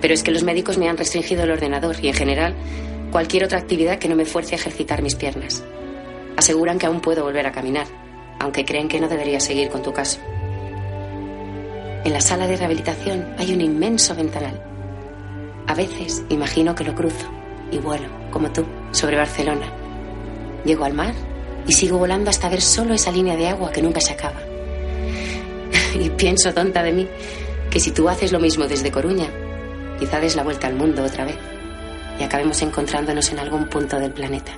pero es que los médicos me han restringido el ordenador y, en general, cualquier otra actividad que no me fuerce a ejercitar mis piernas. Aseguran que aún puedo volver a caminar, aunque creen que no debería seguir con tu caso. En la sala de rehabilitación hay un inmenso ventanal. A veces imagino que lo cruzo y vuelo, como tú, sobre Barcelona. Llego al mar y sigo volando hasta ver solo esa línea de agua que nunca se acaba. [laughs] y pienso, tonta de mí, que si tú haces lo mismo desde Coruña, quizá des la vuelta al mundo otra vez y acabemos encontrándonos en algún punto del planeta.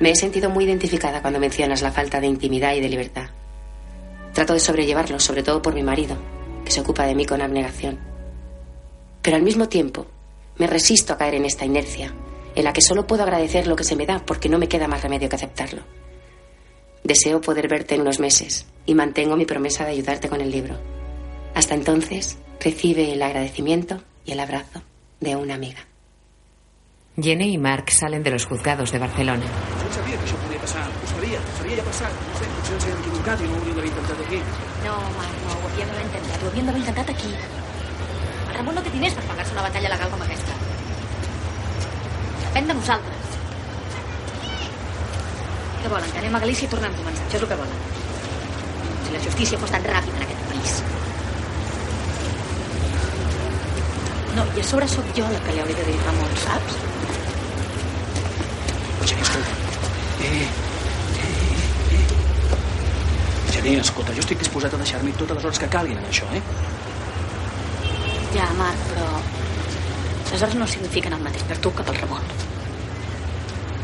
Me he sentido muy identificada cuando mencionas la falta de intimidad y de libertad. Trato de sobrellevarlo, sobre todo por mi marido, que se ocupa de mí con abnegación. Pero al mismo tiempo, me resisto a caer en esta inercia, en la que solo puedo agradecer lo que se me da porque no me queda más remedio que aceptarlo. Deseo poder verte en unos meses y mantengo mi promesa de ayudarte con el libro. Hasta entonces, recibe el agradecimiento y el abrazo de una amiga. Jenny y Mark salen de los juzgados de Barcelona. Jo sabia que això podia passar. Ho sabia ja passat. No sé, potser ens hem equivocat i no ho hauríem d'haver intentat aquí. No, Marc, no, ho havíem d'haver intentat. Ho havíem d'haver intentat aquí. El Ramon no té diners per pagar-se una batalla legal com aquesta. Depèn de nosaltres. Què volen? Que anem a Galícia i tornem a començar. Això és el que volen. Si la justícia fos tan ràpida en aquest país. No, i a sobre sóc jo la que li hauré de dir Ramon, saps? Genís, escolta. Eh, eh, eh, eh. Escolta, jo estic disposat a deixar-me totes les hores que calguin en això, eh? Ja, Marc, però... Les hores no signifiquen el mateix per tu que pel Ramon.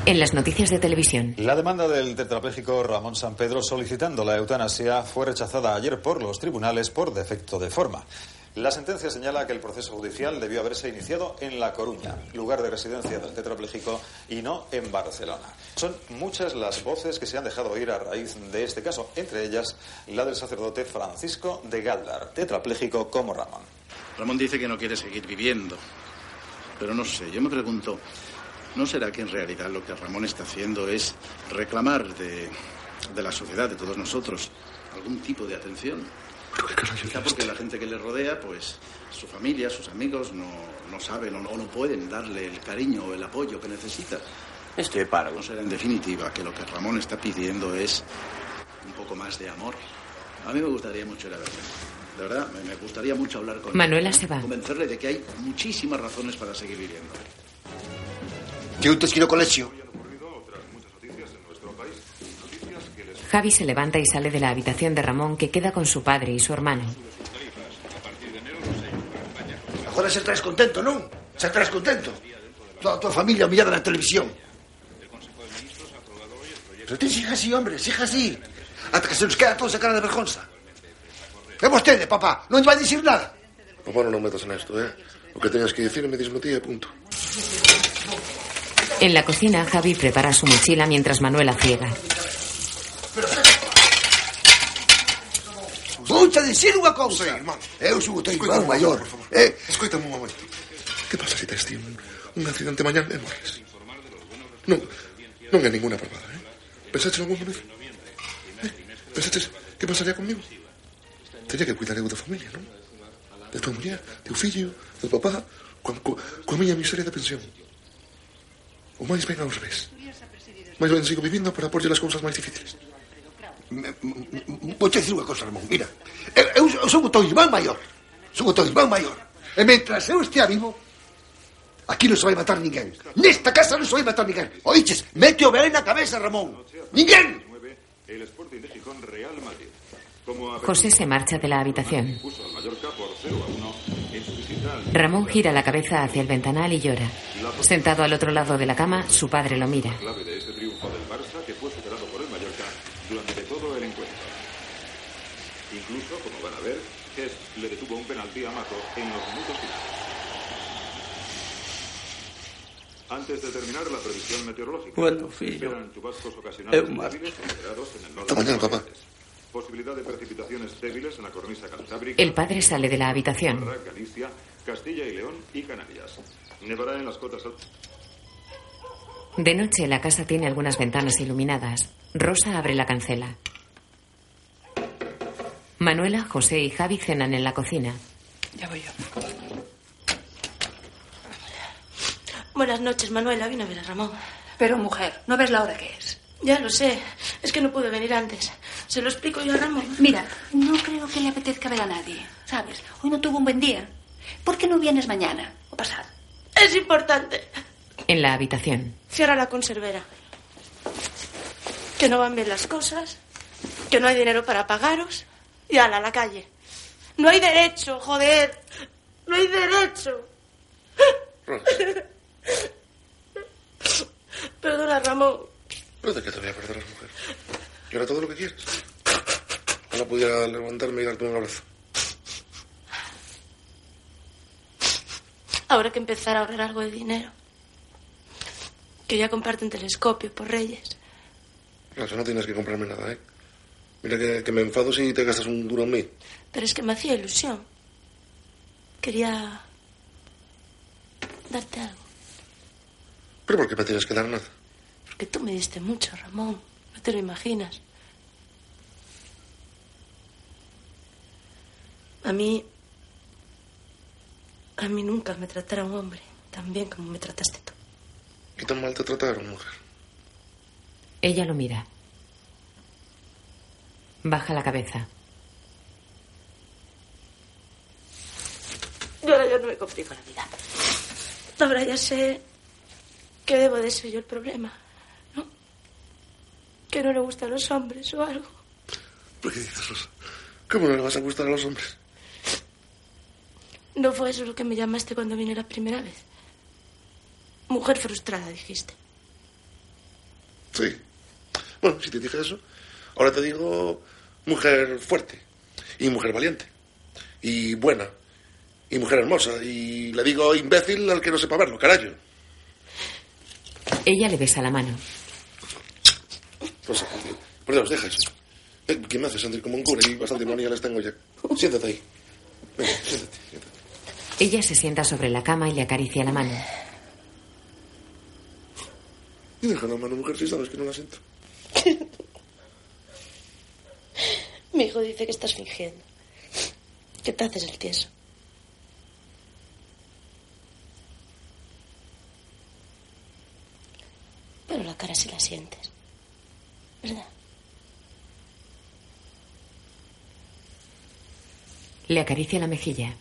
En las noticias de televisión, La demanda del tetrapléjico Ramón San Pedro solicitando la eutanasia fue rechazada ayer por los tribunales por defecto de forma. La sentencia señala que el proceso judicial debió haberse iniciado en La Coruña, lugar de residencia del tetrapléjico, y no en Barcelona. Son muchas las voces que se han dejado oír a raíz de este caso, entre ellas la del sacerdote Francisco de Galdar, tetrapléjico como Ramón. Ramón dice que no quiere seguir viviendo. Pero no sé, yo me pregunto, ¿no será que en realidad lo que Ramón está haciendo es reclamar de, de la sociedad, de todos nosotros, algún tipo de atención? Quizá porque la gente que le rodea, pues su familia, sus amigos, no, no saben o no, no pueden darle el cariño o el apoyo que necesita. Estoy paro. ¿No será en definitiva que lo que Ramón está pidiendo es un poco más de amor? A mí me gustaría mucho ir a verle. De verdad, me, me gustaría mucho hablar con él. Manuela se va. Convencerle de que hay muchísimas razones para seguir viviendo. Che un teschino colexio. Javi se levanta y sale de la habitación de Ramón que queda con su padre y su hermano. Agora se traes contento, non? Se traes contento. Toda a tua familia humillada na televisión. Pero ti siga así, hombre, siga así. Ata que se nos queda toda esa cara de vergonza. E vostede, papá, non lle vai dicir nada. Papá, non metas en esto, ¿eh? Lo que tenías que decirme, díselo ti e punto. En la cocina, Javi prepara su mochila mientras Manuela ciega. Escucha dicir unha cousa. Sí. Eu sou o teu irmán maior. Eh? Escoitame un momento. Que pasa se si tes ti un, un accidente mañán e morres? Non, non é ninguna parvada, eh? Pensaste algún momento? Eh? Pensaste que pasaría conmigo? Teria que cuidar eu da familia, non? De tua muller, teu fillo, do papá, coa, coa, coa miña miseria de pensión. O máis ben ao revés. Mais ben sigo vivindo para porlle as cousas máis difíciles. Vouche dicir unha cousa, Ramón. Mira, eu, eu son o teu irmán maior. Son o teu irmán maior. E mentras eu vivo, aquí non se vai matar ninguén. Nesta casa non se vai matar ninguén. Oiches, mete o veneno na cabeza, Ramón. Ninguén. José se marcha de la habitación. puso al Mallorca por 0 a 1 en su visita al Ramón gira la cabeza hacia el ventanal y llora. Sentado al otro lado de la cama, su padre lo mira. clave de ese triunfo del Barça que fue superado por el Mallorca durante todo el encuentro. Incluso, como van a ver, Hess le detuvo un penalti a Mato en los minutos finales. Antes de terminar la previsión meteorológica, Bueno, esperan chubascos ocasionales débiles en el norte. Mañana, papá. Posibilidad de precipitaciones débiles en la cornisa cantábrica. El padre sale de la habitación. Galicia, Castilla y León y Canarias. Nevará en las cotas altas. De noche, la casa tiene algunas ventanas iluminadas. Rosa abre la cancela. Manuela, José y Javi cenan en la cocina. Ya voy yo. Buenas noches, Manuela. Vino a ver a Ramón. Pero, mujer, ¿no ves la hora que es? Ya lo sé. Es que no pude venir antes. Se lo explico yo a Ramón. Mira, no creo que le apetezca ver a nadie, ¿sabes? Hoy no tuvo un buen día. ¿Por qué no vienes mañana o pasado? Es importante. En la habitación. Cierra la conservera. Que no van bien las cosas. Que no hay dinero para pagaros. Y ala, a la calle. No hay derecho, joder. No hay derecho. Perdona, Ramón. ¿Pero de qué te voy a perdonar, mujer? Yo era todo lo que quieres. Ojalá pudiera levantarme y darte un abrazo. Habrá que empezar a ahorrar algo de dinero. Que ya comparte un telescopio por Reyes. No, eso no tienes que comprarme nada, ¿eh? Mira que, que me enfado si te gastas un duro en mí. Pero es que me hacía ilusión. Quería darte algo. ¿Pero por qué me tienes que dar nada? Porque tú me diste mucho, Ramón. No te lo imaginas. A mí... A mí nunca me tratara un hombre tan bien como me trataste tú. ¿Qué tan mal te trataron, mujer? Ella lo mira. Baja la cabeza. Yo ahora ya no me complico la vida. Ahora ya sé que debo de ser yo el problema, ¿no? Que no le gustan los hombres o algo. ¿Pero qué dices, Rosa? ¿Cómo no le vas a gustar a los hombres? No fue eso lo que me llamaste cuando vine la primera vez. Mujer frustrada, dijiste. Sí. Bueno, si te dije eso, ahora te digo mujer fuerte y mujer valiente y buena y mujer hermosa y le digo imbécil al que no sepa verlo, carajo. Ella le besa la mano. Pues, por Dios, deja eso. Eh, Que me hace sentir como un cura y bastante manía les tengo ya. Siéntate ahí. Venga, siéntate. Ella se sienta sobre la cama y le acaricia la mano. Y deja la mano, mujer, si sabes que no la siento. [laughs] Mi hijo dice que estás fingiendo. Que te haces el tieso. Pero la cara sí la sientes. ¿Verdad? Le acaricia la mejilla.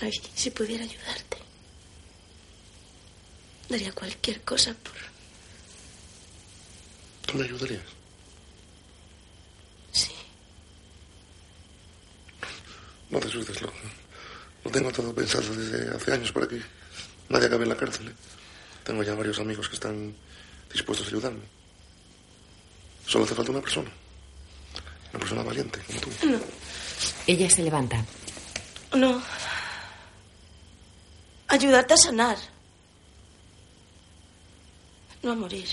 Ay, si pudiera ayudarte. Daría cualquier cosa por... ¿Tú me ayudarías? Sí. No te asustes, loco. Lo tengo todo pensado desde hace años para que nadie acabe en la cárcel. ¿eh? Tengo ya varios amigos que están dispuestos a ayudarme. Solo hace falta una persona. Una persona valiente, como tú. No, Ella se levanta. no. Ayudarte a sanar. No a morir.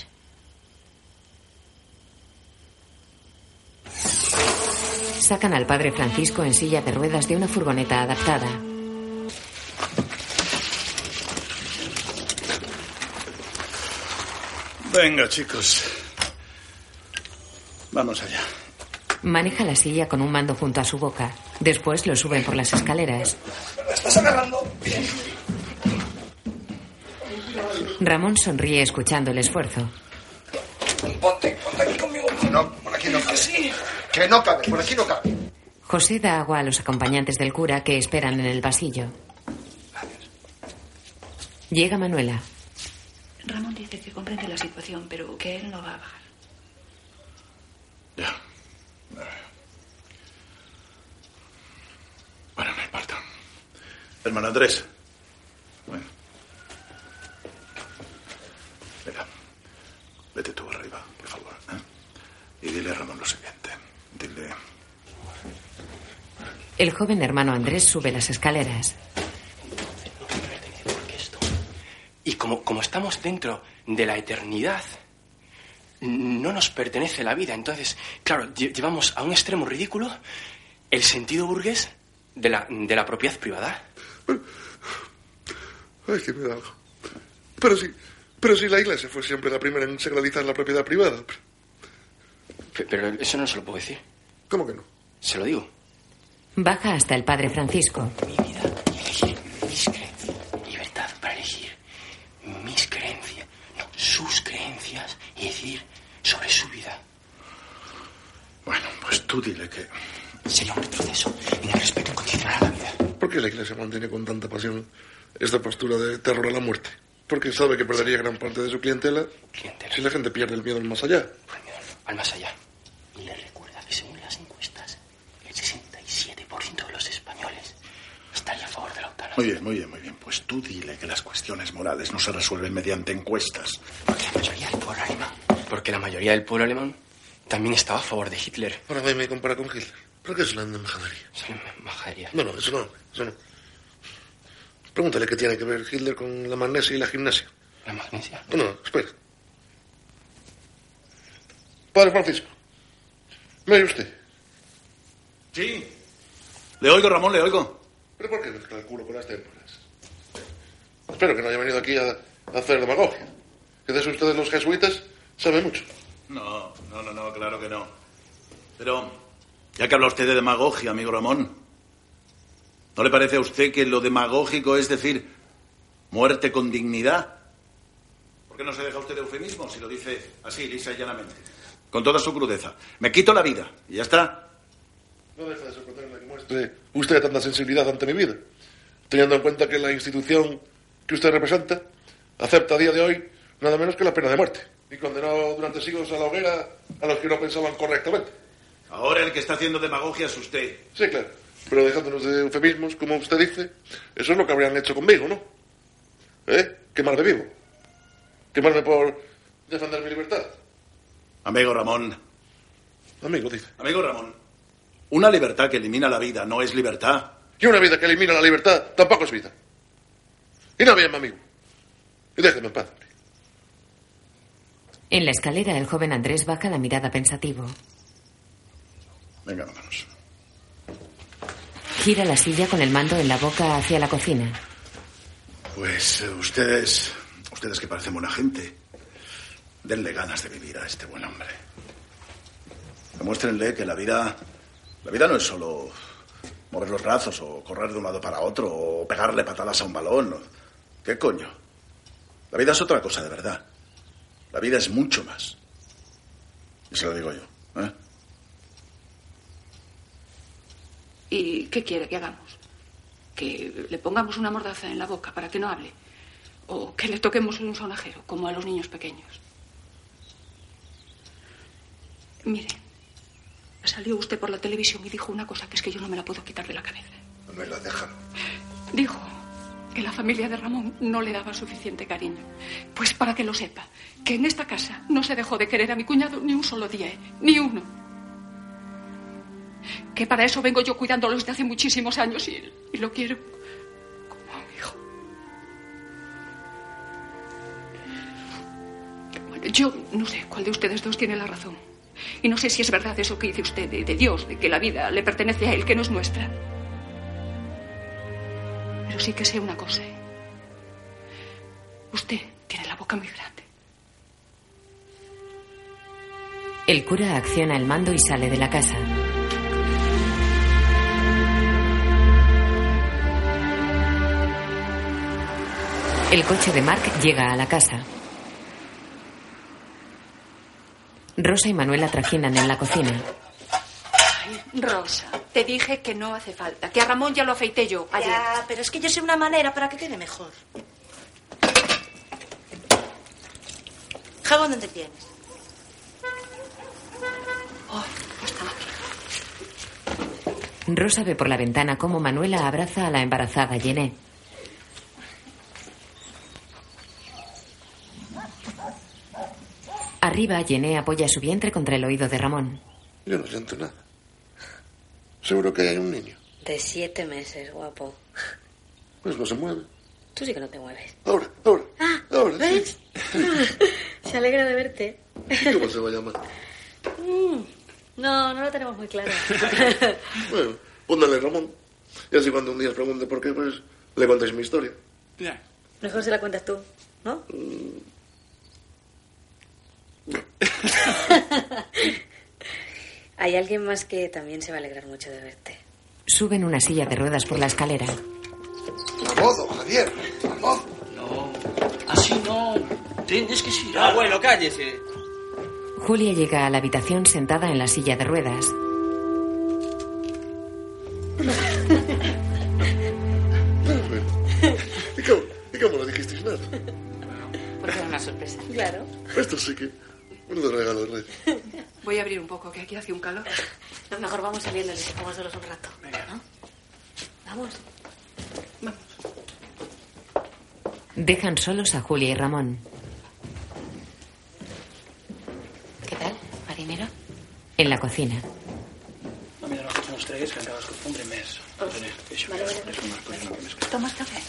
Sacan al padre Francisco en silla de ruedas de una furgoneta adaptada. Venga, chicos. Vamos allá. Maneja la silla con un mando junto a su boca. Después lo suben por las escaleras. ¿Estás agarrando? Ramón sonríe escuchando el esfuerzo. Ponte, ponte aquí conmigo. No, por aquí no cabe. Sí. Que no cabe, por aquí no cabe. José da agua a los acompañantes del cura que esperan en el pasillo. Llega Manuela. Ramón dice que comprende la situación, pero que él no va a bajar. Ya. Bueno, no importa. Hermano Andrés. Bueno. Vete tú arriba, por favor. ¿eh? Y dile a Ramón lo siguiente. Dile... El joven hermano Andrés sube las escaleras. Y como, como estamos dentro de la eternidad, no nos pertenece la vida. Entonces, claro, lle- llevamos a un extremo ridículo el sentido burgués de la, de la propiedad privada. Ay, que me da algo. Pero sí, pero sí la iglesia fue siempre la primera en sacralizar la propiedad privada. Pe- Pero eso no se lo puedo decir. ¿Cómo que no? Se lo digo. Baja hasta el padre Francisco. Mis creencias. Libertad para elegir mis creencias, no sus creencias, y decidir sobre su vida. Bueno, pues tú dile que... Sería un retroceso en el respeto incondicional a la vida. ¿Por qué la iglesia mantiene con tanta pasión esta postura de terror a la muerte? Porque sabe que perdería gran parte de su clientela si la gente pierde el miedo al más allá. Al más allá. Y le recuerda que según las encuestas, el 67% de los españoles estaría a favor de la eutanasia. Muy bien, muy bien, muy bien. Pues tú dile que las cuestiones morales no se resuelven mediante encuestas. Porque la mayoría del pueblo alemán. Porque la mayoría del pueblo alemán también estaba a favor de Hitler. Ahora me compara con Hitler. ¿Pero qué es la embajadería? Es una majadería. No, no, eso no, eso no. Pregúntale qué tiene que ver Hitler con la magnesia y la gimnasia. ¿La magnesia? No, no, espera. Padre Francisco, ¿me oye usted? Sí. Le oigo, Ramón, le oigo. ¿Pero por qué mezcla el culo con las témporas? Espero que no haya venido aquí a, a hacer demagogia. Que de eso ustedes los jesuitas saben mucho. No, no, no, no, claro que no. Pero, ya que habla usted de demagogia, amigo Ramón, ¿no le parece a usted que lo demagógico es decir muerte con dignidad? ¿Por qué no se deja usted de eufemismo si lo dice así, lisa y llanamente? Con toda su crudeza. Me quito la vida y ya está. No deja de sorprenderme que muestre usted tanta sensibilidad ante mi vida, teniendo en cuenta que la institución que usted representa acepta a día de hoy nada menos que la pena de muerte y condenó durante siglos a la hoguera a los que no pensaban correctamente. Ahora el que está haciendo demagogia es usted. Sí, claro. Pero dejándonos de eufemismos, como usted dice, eso es lo que habrían hecho conmigo, ¿no? ¿Eh? Quemarme vivo. Quemarme por defender mi libertad. Amigo Ramón. Amigo, dice. Amigo Ramón. Una libertad que elimina la vida no es libertad. Y una vida que elimina la libertad tampoco es vida. Y no bien, amigo. Y déjeme en paz. En la escalera, el joven Andrés baja la mirada pensativo. Venga, vámonos. Gira la silla con el mando en la boca hacia la cocina. Pues eh, ustedes, ustedes que parecen buena gente, denle ganas de vivir a este buen hombre. Demuéstrenle que la vida, la vida no es solo mover los brazos o correr de un lado para otro o pegarle patadas a un balón. ¿Qué coño? La vida es otra cosa de verdad. La vida es mucho más. Y se lo digo yo. ¿eh? ¿Y qué quiere que hagamos? ¿Que le pongamos una mordaza en la boca para que no hable? ¿O que le toquemos un sonajero, como a los niños pequeños? Mire, salió usted por la televisión y dijo una cosa que es que yo no me la puedo quitar de la cabeza. No me la dejan. Dijo que la familia de Ramón no le daba suficiente cariño. Pues para que lo sepa, que en esta casa no se dejó de querer a mi cuñado ni un solo día, ¿eh? ni uno. Que para eso vengo yo cuidándolo desde hace muchísimos años y, lo quiero como a hijo. Bueno, yo no sé cuál de ustedes dos tiene la razón. Y no sé si es verdad eso que dice usted de, de Dios, de que la vida le pertenece a Él, que no es nuestra. Pero sí que sé una cosa. ¿eh? Usted tiene la boca muy grande. El cura acciona el mando y sale de la casa. El coche de Mark llega a la casa. Rosa y Manuela trajinan en la cocina. Rosa, te dije que no hace falta, que a Ramón ya lo afeité yo ayer. Ya, pero es que yo sé una manera para que quede mejor. Jabón, ¿dónde tienes? Rosa ve por la ventana cómo Manuela abraza a la embarazada Jené. Arriba, Jené apoya su vientre contra el oído de Ramón. Yo no siento nada. Seguro que hay un niño. De siete meses, guapo. Pues no se mueve. Tú sí que no te mueves. Ahora, ahora. Ah, ahora. ¿ves? [laughs] se alegra de verte. ¿Y ¿Cómo se va a llamar? Mm, No, no lo tenemos muy claro. [laughs] Bueno, póndale Ramón. Y así cuando un día os pregunte por qué, pues le contáis mi historia. Mejor se la cuentas tú, ¿no? [laughs] Hay alguien más que también se va a alegrar mucho de verte. Suben una silla de ruedas por la escalera. A modo, Javier. A modo. No, así no. Tienes que girar. Abuelo, cállese. Julia llega a la habitación sentada en la silla de ruedas. ¿Y cómo, ¿Y cómo no dijisteis nada? Porque era una sorpresa. Claro. Esto sí que... Menudo regalo de rey. [laughs] Voy a abrir un poco, que aquí hace un calor. Mejor vamos saliendo y les dejamos solos un rato. ¿no? Vamos. Dejan solos a Julia y Ramón. ¿Qué tal, marinero? En la cocina. No, mira, tres, que encara es confondre més. Perdone, això, Vale, vale. més. ¿Tomas café?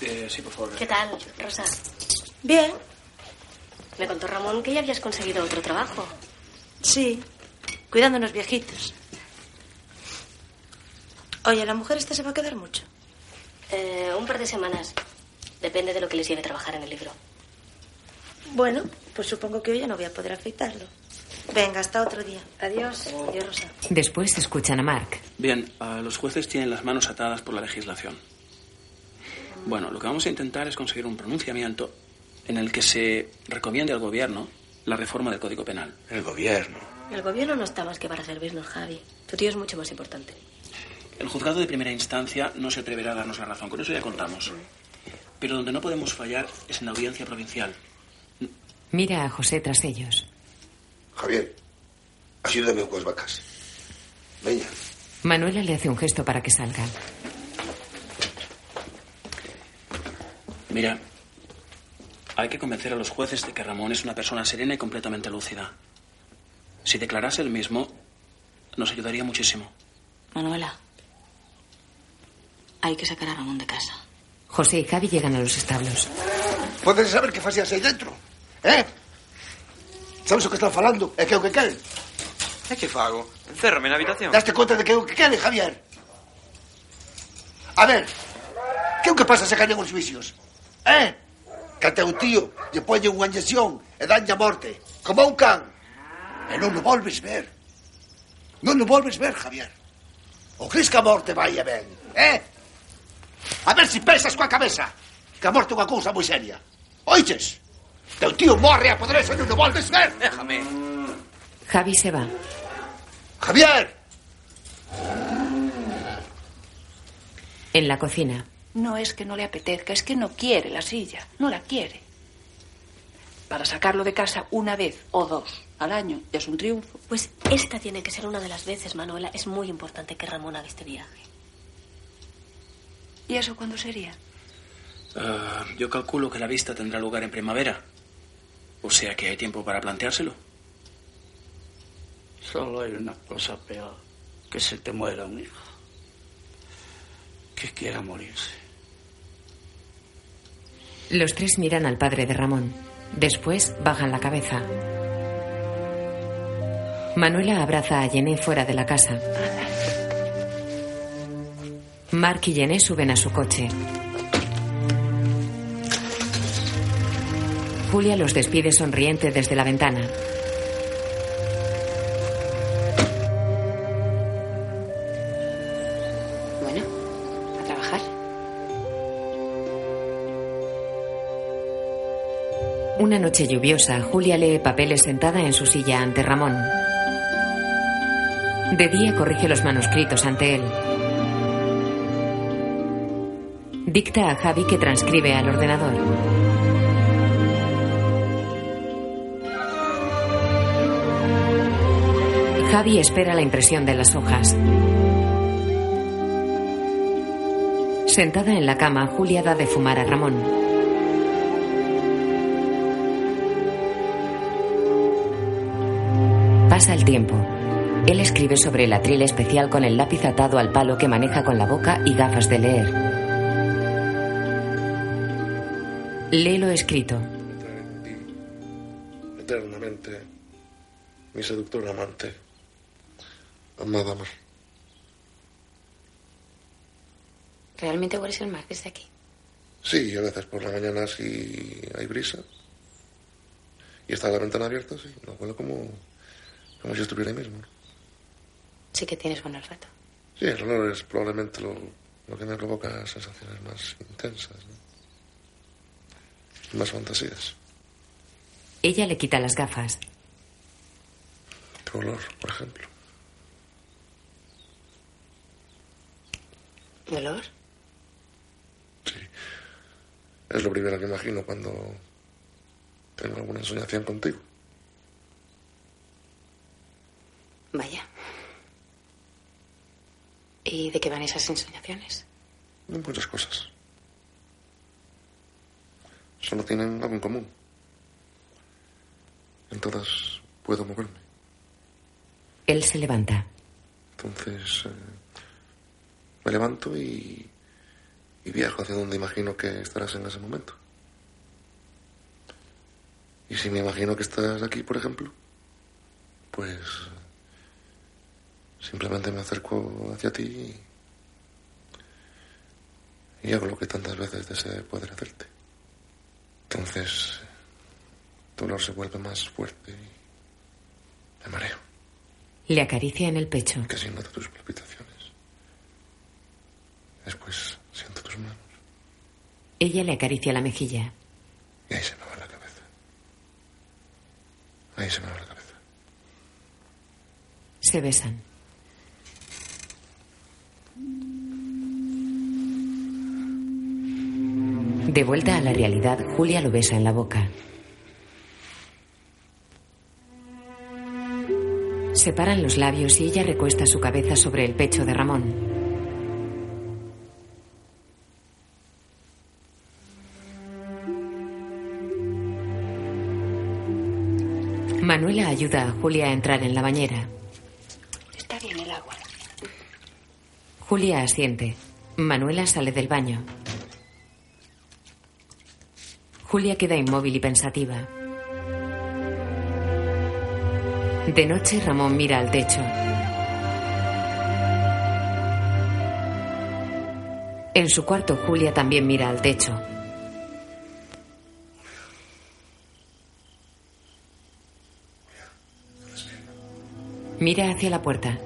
Eh, sí, por favor. ¿Qué tal, Rosa? Bien, Me contó Ramón que ya habías conseguido otro trabajo. sí. Cuidando a unos viejitos. Oye, ¿la mujer esta se va a quedar mucho? Eh, un par de semanas. Depende de lo que les lleve trabajar en el libro. Bueno, pues supongo que hoy ya no voy a poder afeitarlo. Venga, hasta otro día. Adiós. Adiós, Rosa. Después escuchan a Mark. Bien, ah, los jueces tienen las manos atadas por la legislación. Bueno, lo que vamos a intentar es conseguir un pronunciamiento en el que se recomiende al gobierno la reforma del Código Penal. El gobierno. El gobierno no está más que para servirnos, Javi. Tu tío es mucho más importante. El juzgado de primera instancia no se atreverá a darnos la razón, con eso ya contamos. Pero donde no podemos fallar es en la audiencia provincial. Mira a José tras ellos. Javier, ayúdame con las vacas. Venga. Manuela le hace un gesto para que salga. Mira, hay que convencer a los jueces de que Ramón es una persona serena y completamente lúcida. Si declarase el mismo, nos ayudaría muchísimo. Manuela, hay que sacar a Ramón de casa. José y Javi llegan a los establos. Podes saber que facías aí dentro? Eh? Sabes o que están falando? É que é o que queren. E que fago? Encérrame na habitación. Daste conta de que é o que queren, Javier? A ver, que é o que pasa se gañan os vicios? Eh? que a teu tío lle polle unha inyección e danlle a morte, como un can. E non o volves ver. Non o volves ver, Javier. O crees que a morte vai e ben, eh? A ver si pensas coa cabeza que a morte é unha cousa moi seria. Oiches? Teu tío morre a poder eso non o volves ver. Déjame. Javi se va. Javier. En la cocina. No es que no le apetezca, es que no quiere la silla, no la quiere. Para sacarlo de casa una vez o dos al año ya es un triunfo. Pues esta tiene que ser una de las veces, Manuela. Es muy importante que Ramón haga este viaje. ¿Y eso cuándo sería? Ah, yo calculo que la vista tendrá lugar en primavera. O sea que hay tiempo para planteárselo. Solo hay una cosa peor, que se te muera un hijo. Que quiera morirse. Los tres miran al padre de Ramón. Después bajan la cabeza. Manuela abraza a Jené fuera de la casa. Mark y Jené suben a su coche. Julia los despide sonriente desde la ventana. Una noche lluviosa, Julia lee papeles sentada en su silla ante Ramón. De día corrige los manuscritos ante él. Dicta a Javi que transcribe al ordenador. Javi espera la impresión de las hojas. Sentada en la cama, Julia da de fumar a Ramón. Pasa el tiempo. Él escribe sobre el atril especial con el lápiz atado al palo que maneja con la boca y gafas de leer. Lee lo escrito. Eternamente, mi seductor amante, amada mar. ¿Realmente hueles el mar desde aquí? Sí, a veces por la mañana si hay brisa y está la ventana abierta, sí, no huele como, como si estuviera ahí mismo. Sí que tienes buen olfato. Sí, el olor es probablemente lo, lo que me provoca sensaciones más intensas, ¿no? más fantasías. Ella le quita las gafas. Tu olor, por ejemplo. ¿Mi olor? Es lo primero que imagino cuando tengo alguna ensoñación contigo. Vaya. ¿Y de qué van esas ensoñaciones? De muchas cosas. Solo tienen algo en común. En todas puedo moverme. Él se levanta. Entonces eh, me levanto y, y viajo hacia donde imagino que estarás en ese momento. Y si me imagino que estás aquí, por ejemplo, pues simplemente me acerco hacia ti y, y hago lo que tantas veces deseé poder hacerte. Entonces, tu olor se vuelve más fuerte y me mareo. Le acaricia en el pecho. Casi noto tus palpitaciones. Después siento tus manos Ella le acaricia la mejilla. y ahí se me va la cabeza. Ahí se me va la cabeza. Se besan. De vuelta a la realidad, Julia lo besa en la boca. Se separan los labios y ella recuesta su cabeza sobre el pecho de Ramón. Manuela ayuda a Julia a entrar en la bañera. Está bien el agua. Julia asiente. Manuela sale del baño. Julia queda inmóvil y pensativa. De noche, Ramón mira al techo. En su cuarto, Julia también mira al techo. Mira hacia la puerta.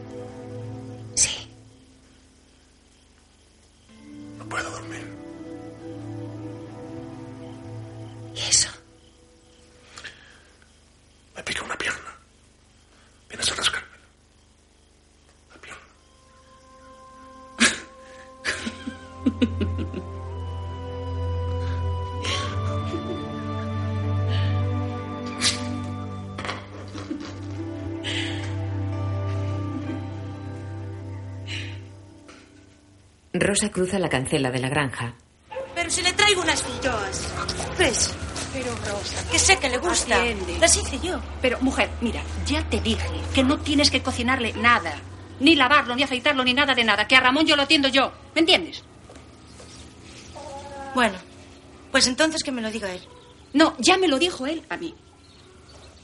Rosa cruza la cancela de la granja. Pero si le traigo unas filloas. ¿Ves? Pero, Rosa. Que sé que le gusta. atiende. Las hice yo. Pero, mujer, mira, ya te dije que no tienes que cocinarle nada. Ni lavarlo, ni afeitarlo, ni nada de nada. Que a Ramón yo lo atiendo yo. ¿Me entiendes? Bueno, pues entonces que me lo diga él. No, ya me lo dijo él a mí.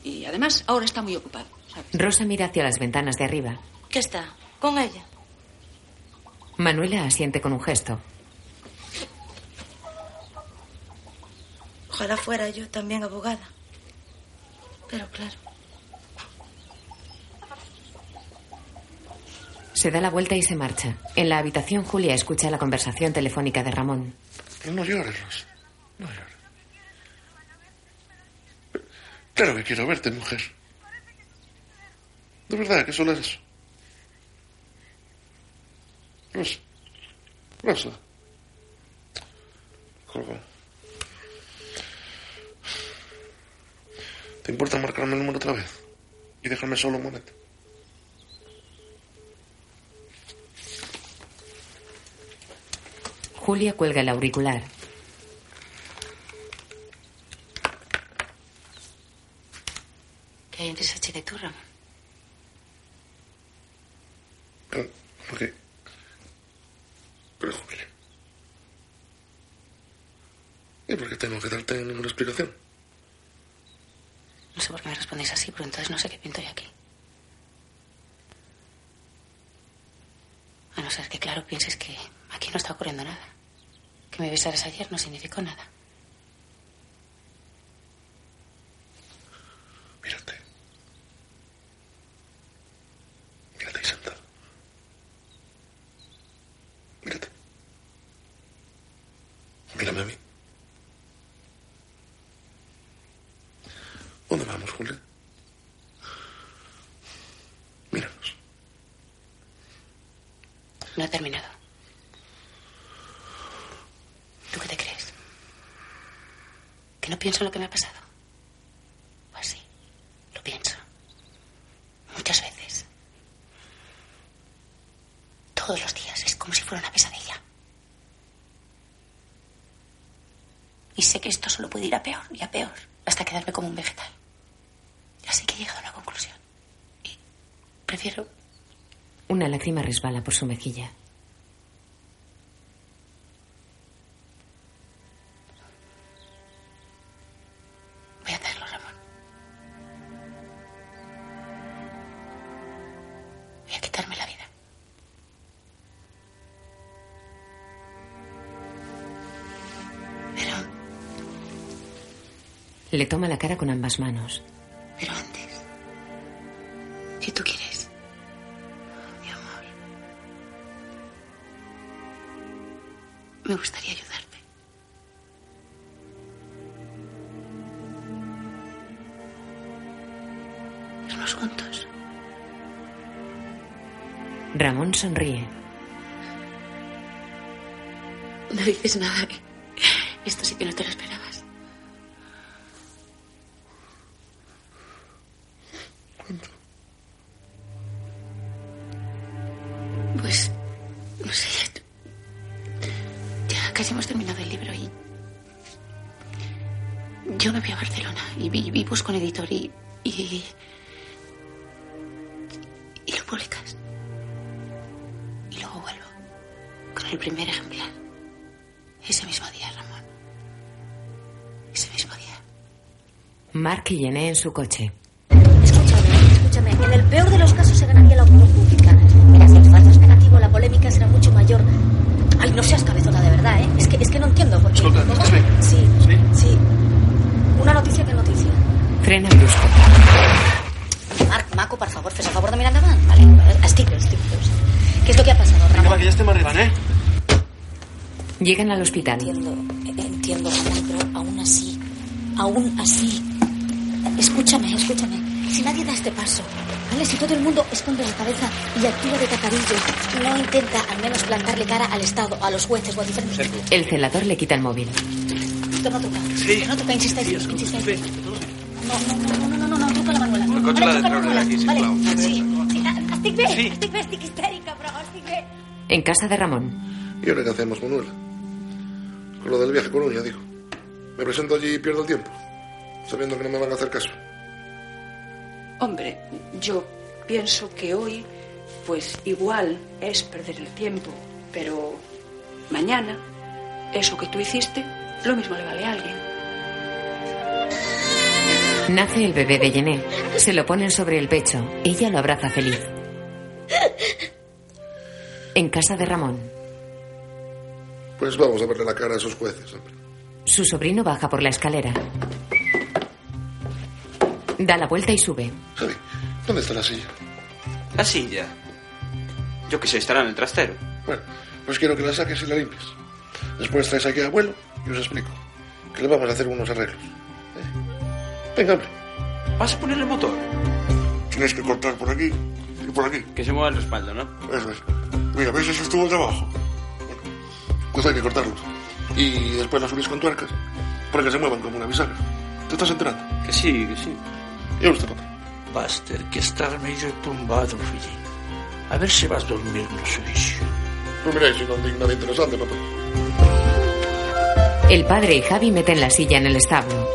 Y además, ahora está muy ocupado. Rosa mira hacia las ventanas de arriba. ¿Qué está? Con ella. Manuela asiente con un gesto. Ojalá fuera yo también abogada. Pero claro. Se da la vuelta y se marcha. En la habitación, Julia escucha la conversación telefónica de Ramón. No llores, Rosa. No llores. Claro que quiero verte, mujer. De verdad que solo es eso. Rosa. Rosa. Colgó. ¿Te importa marcarme el número otra vez? Y dejarme solo un momento. Julia cuelga el auricular. ¿Qué hay entre tú, Ramón? Pero, ¿Por qué? Pero, Julia. ¿Y por qué tengo que darte ninguna explicación? No sé por qué me respondéis así, pero entonces no sé qué pinto yo aquí. A no ser que, claro, pienses que aquí no está ocurriendo nada. Que me besaras ayer no significó nada. Mírate. Mírate ahí sentado. Mírate. Mírame a mí. ¿Dónde vamos, Julia? Míranos. No he terminado. ¿Tú qué te crees? ¿Que no pienso en lo que me ha pasado? Pues sí, lo pienso. Muchas veces. Todos los días. Es como si fuera una pesadilla. Y sé que esto solo puede ir a peor y a peor hasta quedarme como un vegetal. Así que he llegado a una conclusión. Y prefiero Una lágrima resbala por su mejilla. Voy a hacerlo, Ramón. Voy a quitarme la vida. Pero, Le toma la cara con ambas manos. Me gustaría ayudarte. Irnos juntos. Ramón sonríe. No dices nada. ¿eh? Esto sí que no te lo esperabas. Jenny en su coche. Escúchame, en el peor de los casos se ganaría la opinión pública. Mira, si el falso es negativo, la polémica será mucho mayor. Ay, no seas cabezona de verdad, ¿eh? Es que, es que no entiendo por qué. Bé? Sí, sí. Una noticia que noticia. Frena brusco. Marc, Maco, por favor, fes el favor de mirar endavant. Vale, estic bé, estic bé. ¿Qué es lo que ha pasado, Vinga, Ramon? va, que ja estem arribant, eh? Llegan al hospital. Entiendo, entiendo, Ramón, pero aún así, aún así. Escúchame, escúchame. Si nadie da este paso, ¿vale? Si todo el mundo esconde la cabeza y actúa de tacarillo, no intenta al menos plantarle cara al Estado, a los jueces o a diferentes... El celador le quita el móvil. Torna a trucar. Sí. Torna a trucar, insisteix, insisteix. No, no, no, no, no, no, no, truca a la Manuela. Vale, l'ha de truca a la Manuela. Vale, sí, sí, ah, estic bé, estic bé, estic histèrica, però estic bé. En casa de Ramón. ¿Y ahora qué hacemos, Manuela? Con lo del viaje a Coruña, digo. Me presento allí y pierdo el tiempo, sabiendo que no me van a hacer caso. Hombre, yo pienso que hoy, pues igual es perder el tiempo, pero mañana, eso que tú hiciste, lo mismo le vale a alguien. Nace el bebé de Jenny. Se lo ponen sobre el pecho. Ella lo abraza feliz. En casa de Ramón. Pues vamos a verle la cara a esos jueces, hombre. Su sobrino baja por la escalera. Da la vuelta y sube. Javi, ¿dónde está la silla? La silla. Yo qué sé, estará en el trastero. Bueno, pues quiero que la saques y la limpies. Después traes aquí a abuelo y os explico. Que le vamos a hacer unos arreglos. ¿Eh? Venga, hombre. ¿Vas a ponerle motor? Tienes que cortar por aquí y por aquí. Que se mueva el respaldo, ¿no? Eso es. Mira, ¿ves esos tubos de abajo? Pues hay que cortarlos. Y después los subís con tuercas para que se muevan como una bisagra. ¿Te estás enterando? Que sí, que sí. Eu estou nota. Vas ter que estar mellor tumbado, fillín. A ver se vas dormir no. Pues mira, si digo nada interesante, papá. El padre y Javi meten la silla en el establo.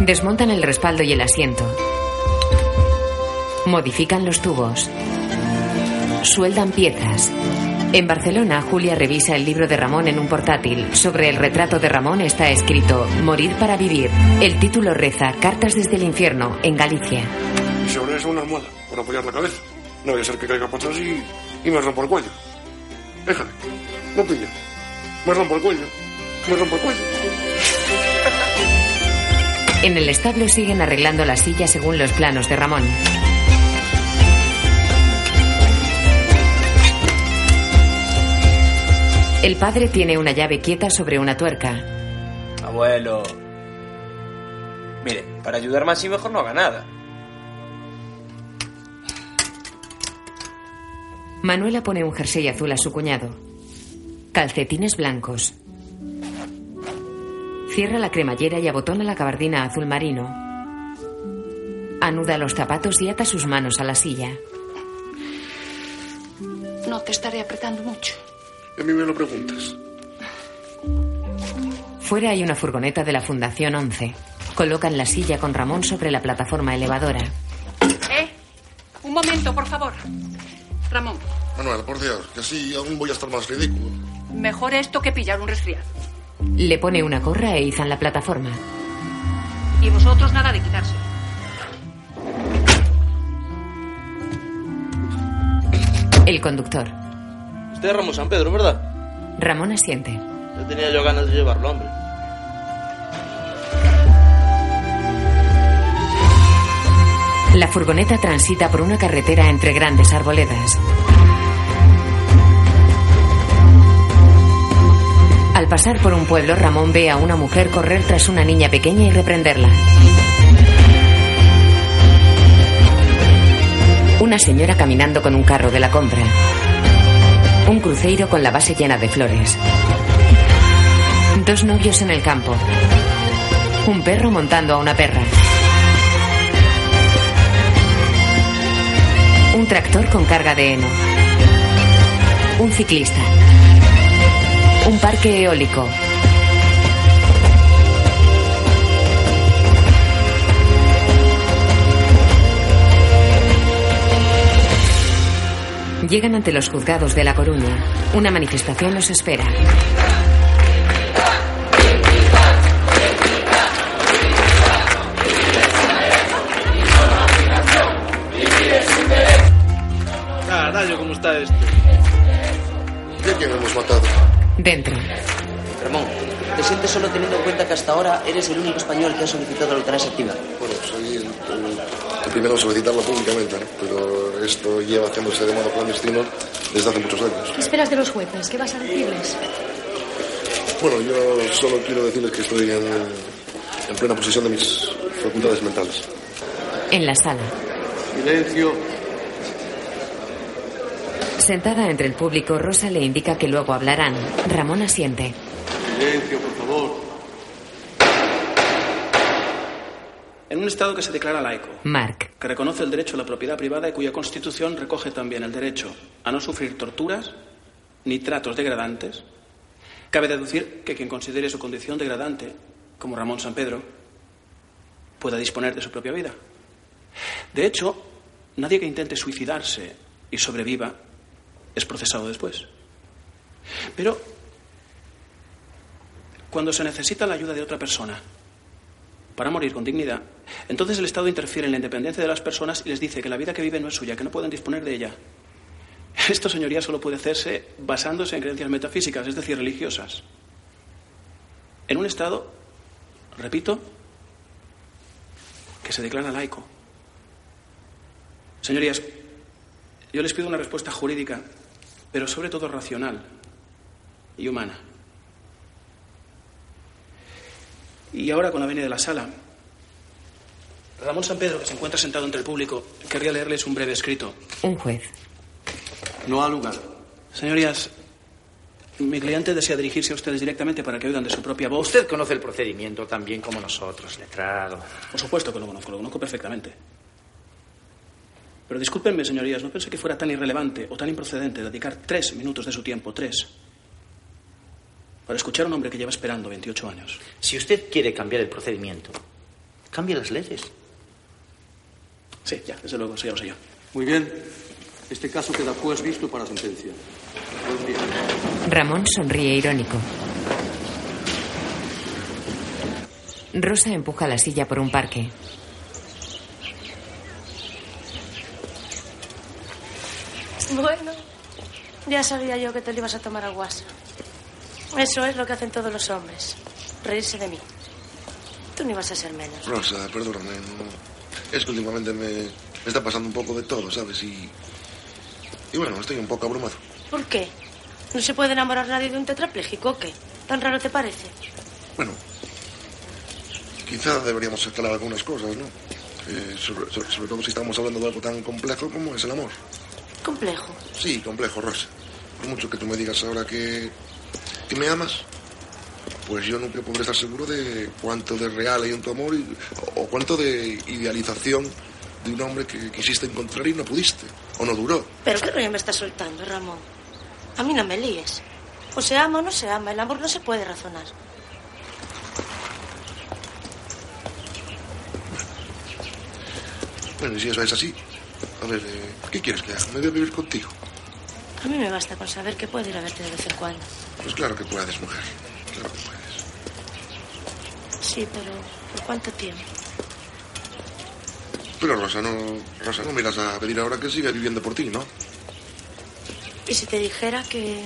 Desmontan el respaldo y el asiento. Modifican los tubos. Sueldan piezas. En Barcelona, Julia revisa el libro de Ramón en un portátil. Sobre el retrato de Ramón está escrito Morir para vivir. El título reza Cartas desde el infierno, en Galicia. Y sobre eso una almohada para apoyar la cabeza. No vaya a ser que caiga para atrás y, y me rompo el cuello. Déjale, no pilla. Me rompo el cuello. Me rompo el cuello. En el establo siguen arreglando la silla según los planos de Ramón. El padre tiene una llave quieta sobre una tuerca. Abuelo. Mire, para ayudarme así mejor no haga nada. Manuela pone un jersey azul a su cuñado. Calcetines blancos. Cierra la cremallera y abotona la gabardina azul marino. Anuda los zapatos y ata sus manos a la silla. No te estaré apretando mucho. Y a mí me lo preguntas. Fuera hay una furgoneta de la Fundación 11. Colocan la silla con Ramón sobre la plataforma elevadora. ¿Eh? Un momento, por favor. Ramón, Manuel, por Dios, que así aún voy a estar más ridículo. mejor esto que pillar un resfriado. Le pone una corra e izan la plataforma. Y vosotros nada de quitarse. El conductor. Usted es Ramón San Pedro, ¿verdad? Ramón asiente. Ya tenía yo ganas de llevarlo, hombre. La furgoneta transita por una carretera entre grandes arboledas. Al pasar por un pueblo, Ramón ve a una mujer correr tras una niña pequeña y reprenderla. Una señora caminando con un carro de la compra. Un cruceiro con la base llena de flores. Dos novios en el campo. Un perro montando a una perra. Un tractor con carga de heno. Un ciclista. Un parque eólico. Llegan ante los juzgados de La Coruña. Una manifestación los espera. ¿cómo está esto? ¿De quién hemos matado? Dentro. ¿Te sientes solo teniendo en cuenta que hasta ahora eres el único español que ha solicitado la eutanasia activa? Bueno, soy el, el- el primero en solicitarlo públicamente, ¿no? pero esto lleva haciéndose de modo clandestino desde hace muchos años. ¿Qué esperas de los jueces? ¿Qué vas a decirles? Bueno, yo solo quiero decirles que estoy en, en plena posesión de mis facultades mentales. En la sala. Silencio. Sentada entre el público, Rosa le indica que luego hablarán. Ramón asiente. Silencio, por favor. En un Estado que se declara laico, Mark. que reconoce el derecho a la propiedad privada y cuya Constitución recoge también el derecho a no sufrir torturas ni tratos degradantes, cabe deducir que quien considere su condición degradante, como Ramón San Pedro, pueda disponer de su propia vida. De hecho, nadie que intente suicidarse y sobreviva es procesado después. Pero cuando se necesita la ayuda de otra persona para morir con dignidad, entonces el Estado interfiere en la independencia de las personas y les dice que la vida que viven no es suya, que no pueden disponer de ella. [laughs] Esto, señoría, solo puede hacerse basándose en creencias metafísicas, es decir, religiosas. En un Estado, repito, que se declara laico. Señorías, yo les pido una respuesta jurídica, pero sobre todo racional y humana. Y ahora, con la venia de la sala, Ramón San Pedro, que se encuentra sentado entre el público, querría leerles un breve escrito. Un juez. No ha lugar. Señorías, mi cliente desea dirigirse a ustedes directamente para que oigan de su propia voz. Usted conoce el procedimiento tan bien como nosotros, letrado. Por supuesto que lo conozco, lo conozco perfectamente. Pero discúlpenme, señorías, no pensé que fuera tan irrelevante o tan improcedente dedicar tres minutos de su tiempo, tres, para escuchar a un hombre que lleva esperando 28 años. Si usted quiere cambiar el procedimiento, cambie las leyes. Sí, ya, desde luego, eso ya lo sé yo. Muy bien. Este caso queda pues visto para sentencia. Buen día. Ramón sonríe irónico. Rosa empuja la silla por un parque. Bueno, ya sabía yo que te lo ibas a tomar a guasa. Eso es lo que hacen todos los hombres. Reírse de mí. Tú ni vas a ser menos. Rosa, perdóname. no- Es que últimamente me, me está pasando un poco de todo, ¿sabes? Y, y bueno, estoy un poco abrumado. ¿Por qué? ¿No se puede enamorar nadie de un tetrapléjico o qué? ¿Tan raro te parece? Bueno, quizá deberíamos escalar algunas cosas, ¿no? Eh, sobre, sobre- sobre todo si estamos hablando de algo tan complejo como es el amor. Complejo. Sí, complejo, Rosa. Por mucho que tú me digas ahora que, que me amas, pues yo nunca podré estar seguro de cuánto de real hay en tu amor y- o cuánto de idealización de un hombre que quisiste encontrar y no pudiste, o no duró. ¿Pero qué rollo me estás soltando, Ramón? A mí no me líes. O se ama o no se ama. El amor no se puede razonar. Bueno, y si eso es así, a ver, eh, ¿qué quieres que haga? ¿Me voy a vivir contigo? A mí me basta con saber que puedo ir a verte de vez en cuando. Pues claro que puedes, mujer. Claro que puedes. Sí, pero ¿por cuánto tiempo? Pero Rosa, no, Rosa, no me irás a pedir ahora que siga viviendo por ti, ¿no? ¿Y si te dijera que...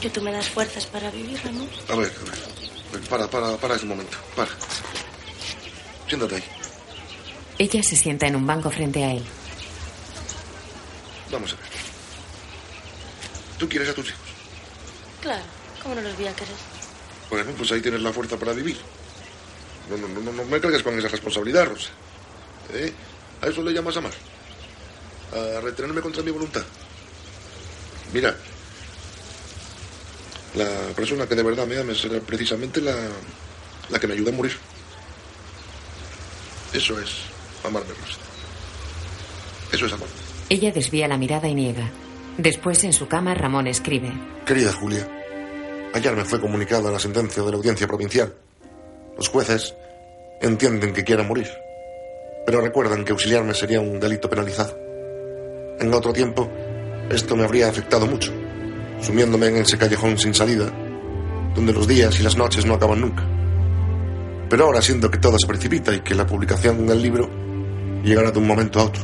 que tú me das fuerzas para vivir, Ramón? A ver, a ver. A ver, Para, para, para ese momento. Para. Siéntate ahí. Ella se sienta en un banco frente a él. Vamos a ver. ¿Tú quieres a tus hijos? Claro, ¿cómo no los voy a querer? Bueno, pues ahí tienes la fuerza para vivir. No, no, no, no, no me cargues con esa responsabilidad, Rosa. ¿Eh? ¿A eso le llamas amar? ¿A retenerme contra mi voluntad? Mira, la persona que de verdad me ame será precisamente la, la que me ayuda a morir. Eso es amarme, Rosa. Eso es amor. Ella desvía la mirada y niega. Después, en su cama, Ramón escribe. Querida Julia, ayer me fue comunicada la sentencia de la audiencia provincial. Los jueces entienden que quiera morir, pero recuerdan que auxiliarme sería un delito penalizado. En otro tiempo, esto me habría afectado mucho, sumiéndome en ese callejón sin salida, donde los días y las noches no acaban nunca. Pero ahora siento que todo se precipita y que la publicación del libro llegará de un momento a otro.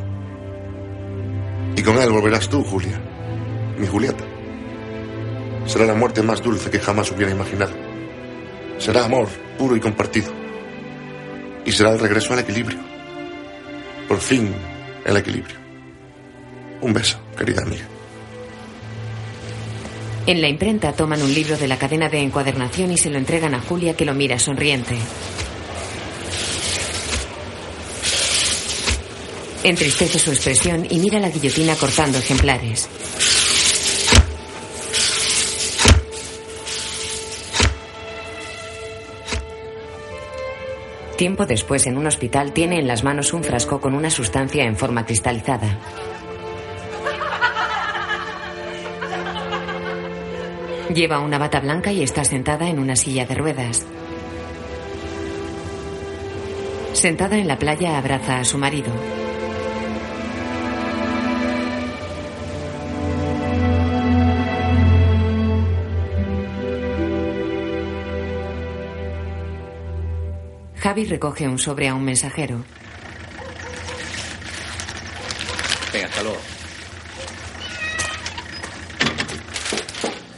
Y con él volverás tú, Julia, mi Julieta. Será la muerte más dulce que jamás hubiera imaginado. Será amor puro y compartido. Y será el regreso al equilibrio. Por fin, el equilibrio. Un beso, querida amiga. En la imprenta toman un libro de la cadena de encuadernación y se lo entregan a Julia que lo mira sonriente. Entristece su expresión y mira la guillotina cortando ejemplares. Tiempo después, en un hospital, tiene en las manos un frasco con una sustancia en forma cristalizada. Lleva una bata blanca y está sentada en una silla de ruedas. Sentada en la playa, abraza a su marido. Javi recoge un sobre a un mensajero. Venga, hasta luego.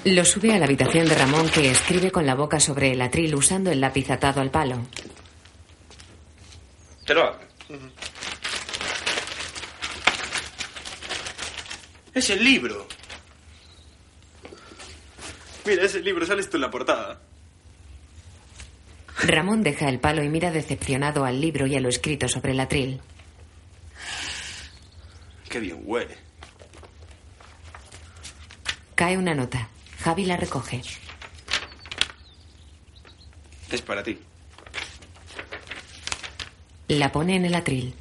Lo sube a la habitación de Ramón que escribe con la boca sobre el atril usando el lápiz atado al palo. Te lo hago. Es el libro. Mira, ese libro, sales tú en la portada. Ramón deja el palo y mira decepcionado al libro y a lo escrito sobre el atril. Qué bien huele. Cae una nota. Javi la recoge. Es para ti. La pone en el atril.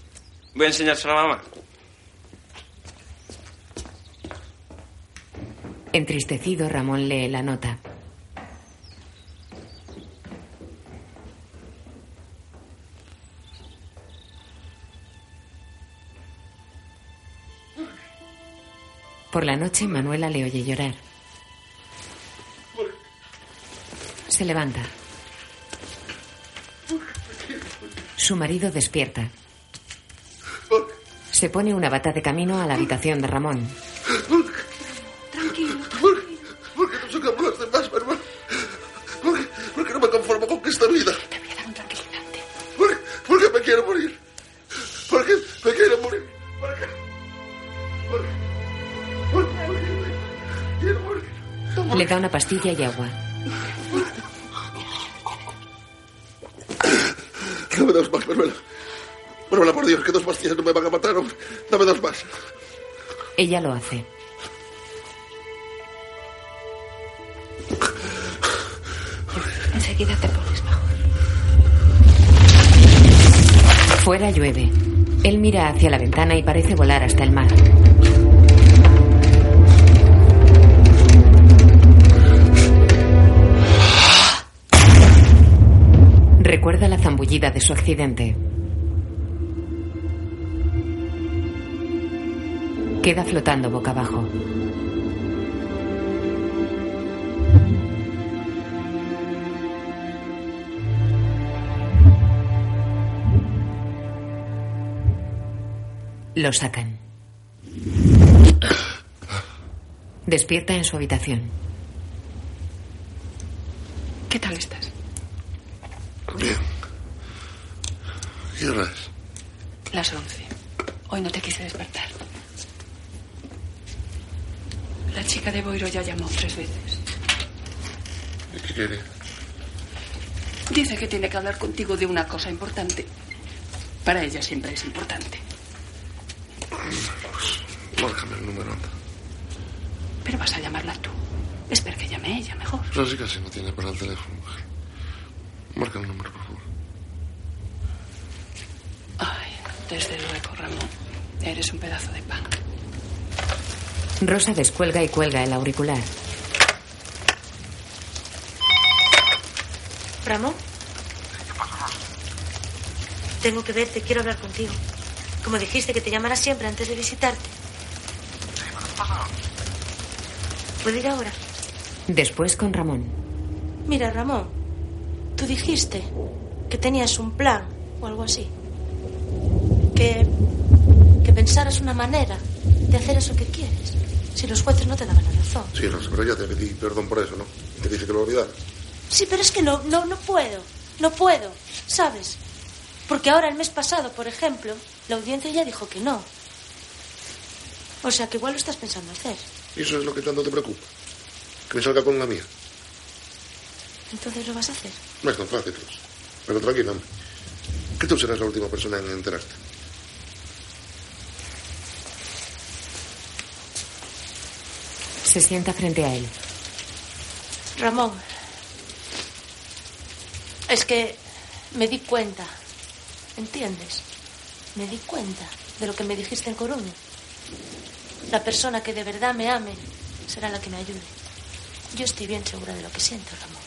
Voy a enseñárselo a mamá. Entristecido, Ramón lee la nota. Por la noche, Manuela le oye llorar. Se levanta. Su marido despierta. Se pone una bata de camino a la habitación de Ramón. Tranquilo. ¿Por qué no soy como los demás, hermano? ¿Por qué, por qué no me conformo con esta vida? Te voy a dar un tranquilizante. ¿Por qué, por qué me quiero morir? ¿Por qué me quiero morir? Le da una pastilla y agua. Dame dos más, Manuela. Manuela, por Dios, que dos pastillas no me van a matar, hombre. Dame dos más. Ella lo hace. Enseguida te pones mejor. Fuera llueve. Él mira hacia la ventana y parece volar hasta el mar. Su accidente. Queda flotando boca abajo. Lo sacan. Despierta en su habitación. ¿Qué tal estás? Bien. ¿Qué hora es? Las once. Hoy no te quise despertar. La chica de Boiro ya llamó tres veces. ¿Y ¿Qué quiere? Dice que tiene que hablar contigo de una cosa importante. Para ella siempre es importante. Márcame el número. Pero vas a llamarla tú. Espera que llame ella mejor. Pero sí casi no tiene para el teléfono, mujer. Marca el número, por favor. Ay, desde luego, Ramón. eres un pedazo de pan. Rosa descuelga y cuelga el auricular. Ramón. Tengo que verte, quiero hablar contigo. Como dijiste que te llamara siempre antes de visitarte. ¿Puedo ir ahora? Después con Ramón. Mira, Ramón, tú dijiste que tenías un plan o algo así. Que, que pensaras una manera de hacer eso que quieres. Si los jueces no te daban la razón. Sí, Rosa, pero ya te pedí perdón por eso, ¿no? Te dije que lo olvidara. Sí, pero es que no, no, no puedo. No puedo, ¿sabes? Porque ahora, el mes pasado, por ejemplo, la audiencia ya dijo que no. O sea, que igual lo estás pensando hacer. Y eso es lo que tanto te preocupa. Que me salga con la mía. Entonces lo vas a hacer. No es tan fácil. Pero tranquila, hombre. Que tú serás la última persona en enterarte. Se sienta frente a él. Ramón, es que me di cuenta, ¿entiendes? Me di cuenta de lo que me dijiste en Coruña. La persona que de verdad me ame será la que me ayude. Yo estoy bien segura de lo que siento, Ramón.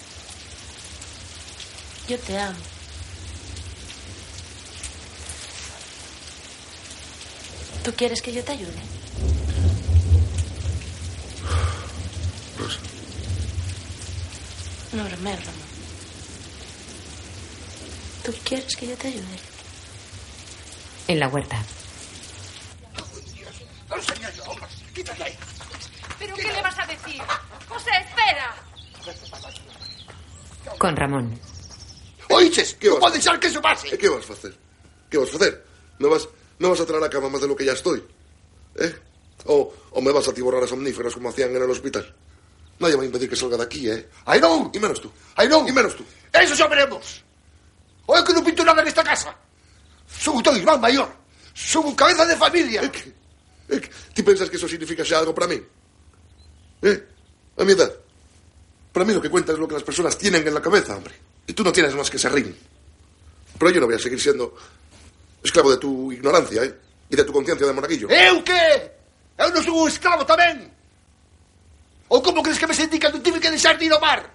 Yo te amo. ¿Tú quieres que yo te ayude? Rosa. No bromees, Ramón. ¿Tú quieres que yo te ayude? En la huerta. ¿Pero qué le vas a decir? José, espera. Con Ramón. Oiches, que non pode ser que iso pase. E que vas facer? Que vas facer? Non vas, non vas a traer a cama máis de lo que ya estoy? Eh? O, o me vas a tiborrar as omníferas como hacían en el hospital? Nadie va a impedir que salga de aquí, eh? Ai non! Y menos tú. Ai non! Y menos tú. Eso xa veremos. Oye que non pinto nada nesta casa. Son todo irmán maior. Son un cabeza de familia. É que, é que, ti pensas que eso significa xa algo para mí? Eh? A mi edad. Para mí lo que cuenta es lo que las personas tienen en la cabeza, hombre. Y tú no tienes más que ring. Pero yo no voy a seguir siendo esclavo de tu ignorancia, ¿eh? Y de tu conciencia de monaguillo. Eu que? Eu non sou un esclavo tamén. Ou como crees que me sentí cando tive que deixar de ir ao mar?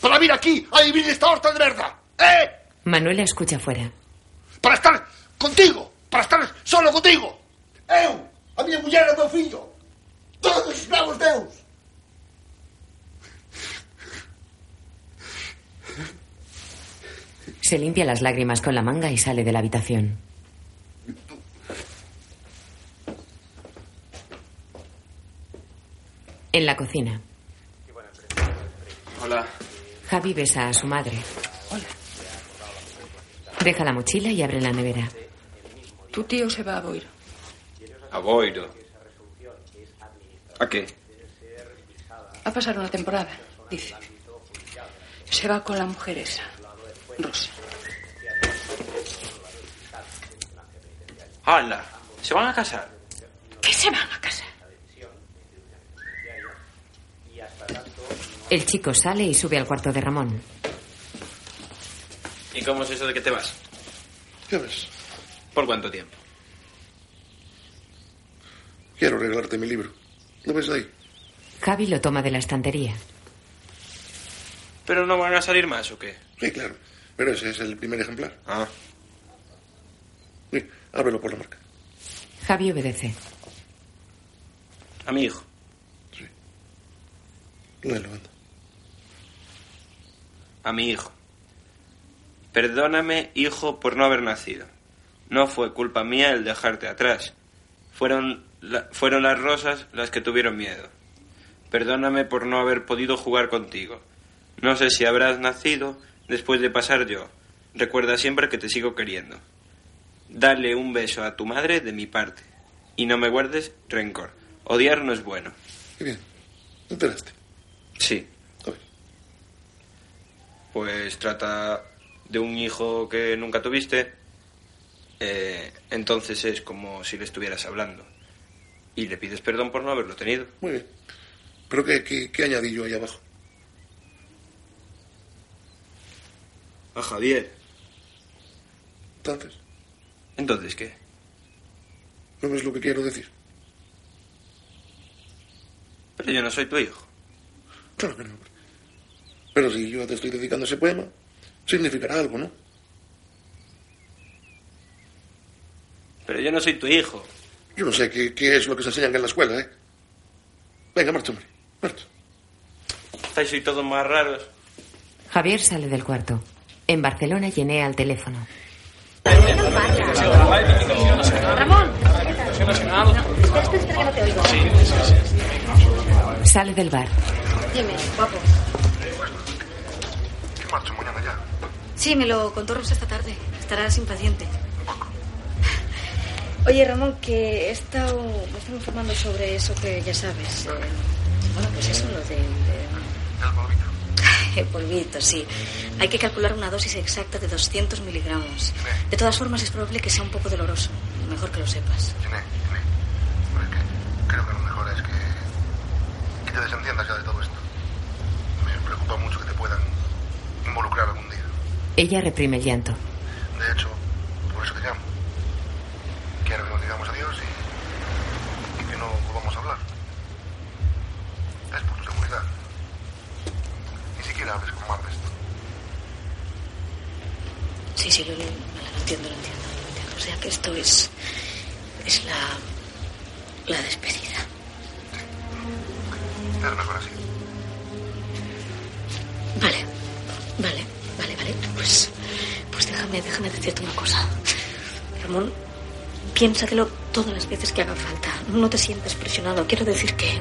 Para vir aquí a vivir nesta horta de merda. Eh? Manuela escucha fuera. Para estar contigo. Para estar solo contigo. Eu, a miña muller e o meu fillo. Todos esclavos deus. Se limpia las lágrimas con la manga y sale de la habitación. En la cocina, Hola. Javi besa a su madre. Deja la mochila y abre la nevera. Tu tío se va a Boiro. A Boiro. ¿A qué? A pasar una temporada, dice. Se va con la mujer esa, Rosa. ¡Hala! ¿Se van a casar? ¿Qué se van a casar? El chico sale y sube al cuarto de Ramón. ¿Y cómo es eso de que te vas? ¿Qué ves? ¿Por cuánto tiempo? Quiero regalarte mi libro. ¿Lo ves ahí? Javi lo toma de la estantería. ¿Pero no van a salir más o qué? Sí, claro. Pero ese es el primer ejemplar. Ah. Sí, ábrelo por la marca. Javi obedece. A mi hijo. Léelo, anda. A mi hijo. Perdóname, hijo, por no haber nacido. No fue culpa mía el dejarte atrás. Fueron, la- fueron las rosas las que tuvieron miedo. Perdóname por no haber podido jugar contigo. No sé si habrás nacido después de pasar yo. Recuerda siempre que te sigo queriendo. Dale un beso a tu madre de mi parte. Y no me guardes rencor. Odiar no es bueno. Qué bien. ¿Te enteraste? Sí. Pues trata de un hijo que nunca tuviste. eh, entonces es como si le estuvieras hablando. Y le pides perdón por no haberlo tenido. Muy bien. ¿Pero qué, qué, qué añadí yo ahí abajo? A Javier. Entonces. Entonces, ¿qué? ¿No ves lo que quiero decir? Pero yo no soy tu hijo. Claro que no. Pero si yo te estoy dedicando ese poema, significará algo, ¿no? Pero yo no soy tu hijo. Yo no sé qué, qué es lo que se enseñan en la escuela, ¿eh? Venga, marcha, hombre. Marcha. Estáis hoy todos más raros. Javier sale del cuarto. En Barcelona llenea al teléfono. Ramón. Sale del bar. Dime, guapo. ¿Qué marcho mañana ya? Sí, me lo contó Rosa esta tarde. Estarás impaciente. Oye, Ramón, que he estado, me estado informando sobre eso que ya sabes. eh, bueno, pues eso, lo de... El polvito. [laughs] El polvito, sí. Hay que calcular una dosis exacta de 200 miligramos. De todas formas, es probable que sea un poco doloroso. Mejor que lo sepas. Es que creo que lo mejor es que, que te desentiendas ya de todo esto. Me preocupa mucho que te puedan involucrar algún día. Ella reprime el llanto. De hecho, por eso te llamo. Quiero que nos digamos adiós y, y que no volvamos a hablar. Es por tu seguridad. Ni siquiera hables con Mar de esto. Sí, sí, lo, lo- lo entiendo, lo entiendo, lo entiendo. O sea que esto es. es la. la despedida. Es mejor así. Vale, vale, Pues. pues déjame, déjame decirte una cosa. Ramón, piénsatelo todas las veces que haga falta. No te sientas presionado. Quiero decir que.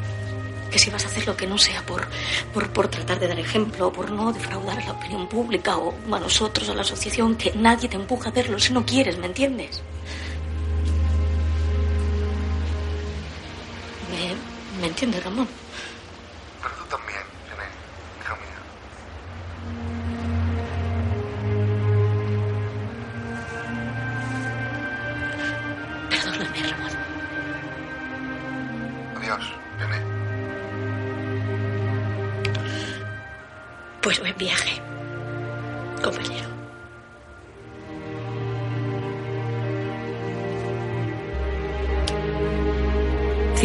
que si vas a hacer lo que no sea por, por, por tratar de dar ejemplo, por no defraudar a la opinión pública o a nosotros, a la asociación, que nadie te empuja a hacerlo si no quieres, ¿me entiendes? ¿Me, ¿me entiendes, Ramón?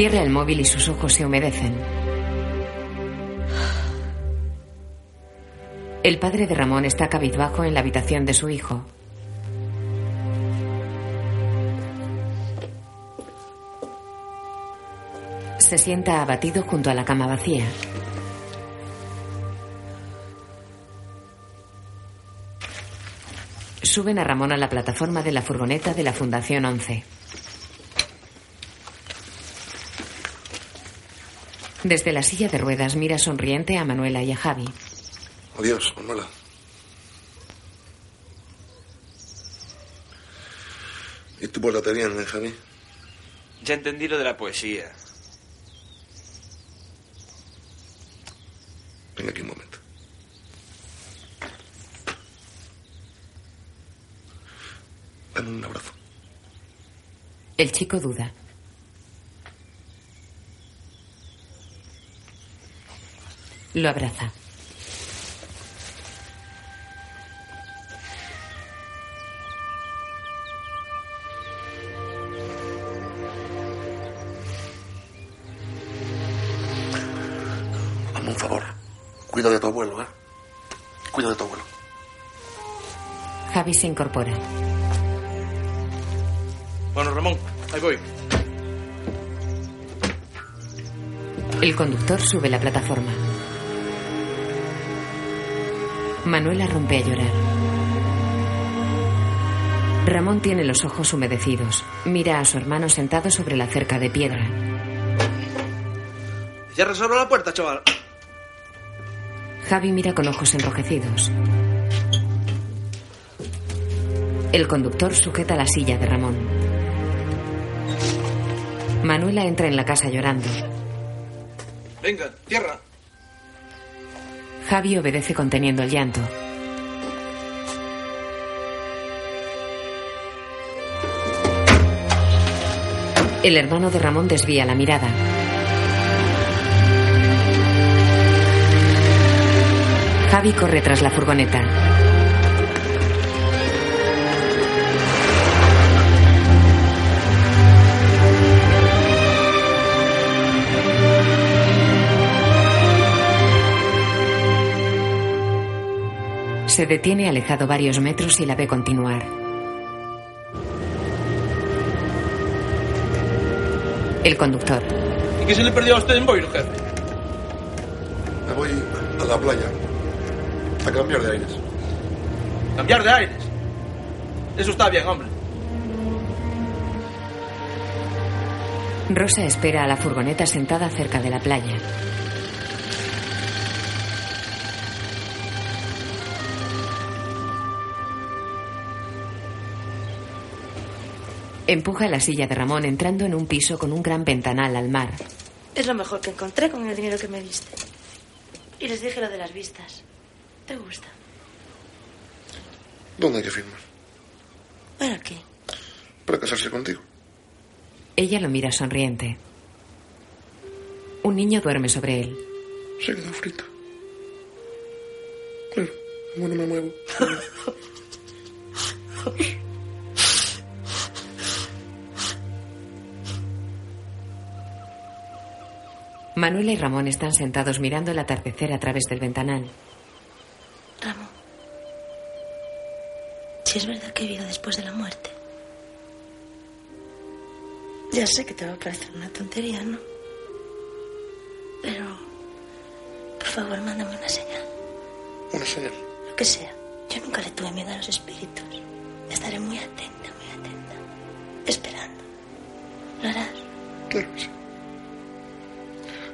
Cierra el móvil y sus ojos se humedecen. El padre de Ramón está cabizbajo en la habitación de su hijo. Se sienta abatido junto a la cama vacía. Suben a Ramón a la plataforma de la furgoneta de la Fundación 11. Desde la silla de ruedas mira sonriente a Manuela y a Javi. Adiós, Manuela. ¿Y tú por la te bien, eh, Javi? Ya entendí lo de la poesía. Venga aquí un momento. Dame un abrazo. El chico duda. Lo abraza. Hazme un favor. Cuida de tu abuelo, ¿eh? Cuida de tu abuelo. Javi se incorpora. Bueno, Ramón, ahí voy. El conductor sube la plataforma. Manuela rompe a llorar. Ramón tiene los ojos humedecidos. Mira a su hermano sentado sobre la cerca de piedra. Cierra solo la puerta, chaval. Javi mira con ojos enrojecidos. El conductor sujeta la silla de Ramón. Manuela entra en la casa llorando. Venga, tierra. Javi obedece conteniendo el llanto. El hermano de Ramón desvía la mirada. Javi corre tras la furgoneta. Se detiene alejado varios metros y la ve continuar. El conductor. ¿Y qué se le perdió a usted en jefe? Me voy a la playa a cambiar de aires. Cambiar de aires. Eso está bien, hombre. Rosa espera a la furgoneta sentada cerca de la playa. Empuja la silla de Ramón entrando en un piso con un gran ventanal al mar. Es lo mejor que encontré con el dinero que me diste. Y les dije lo de las vistas. ¿Te gusta? ¿Dónde hay que firmar? ¿Para qué? Para casarse contigo. Ella lo mira sonriente. Un niño duerme sobre él. Se quedó frito. Claro, como no me muevo. [laughs] Manuela y Ramón están sentados mirando el atardecer a través del ventanal. Ramón. Si es verdad que he vida después de la muerte. Ya sé que te va a parecer una tontería, ¿no? Pero, por favor, mándame una señal. Una señal. Lo que sea. Yo nunca le tuve miedo a los espíritus. Estaré muy atenta, muy atenta. Esperando. ¿Lo harás? Claro que sí.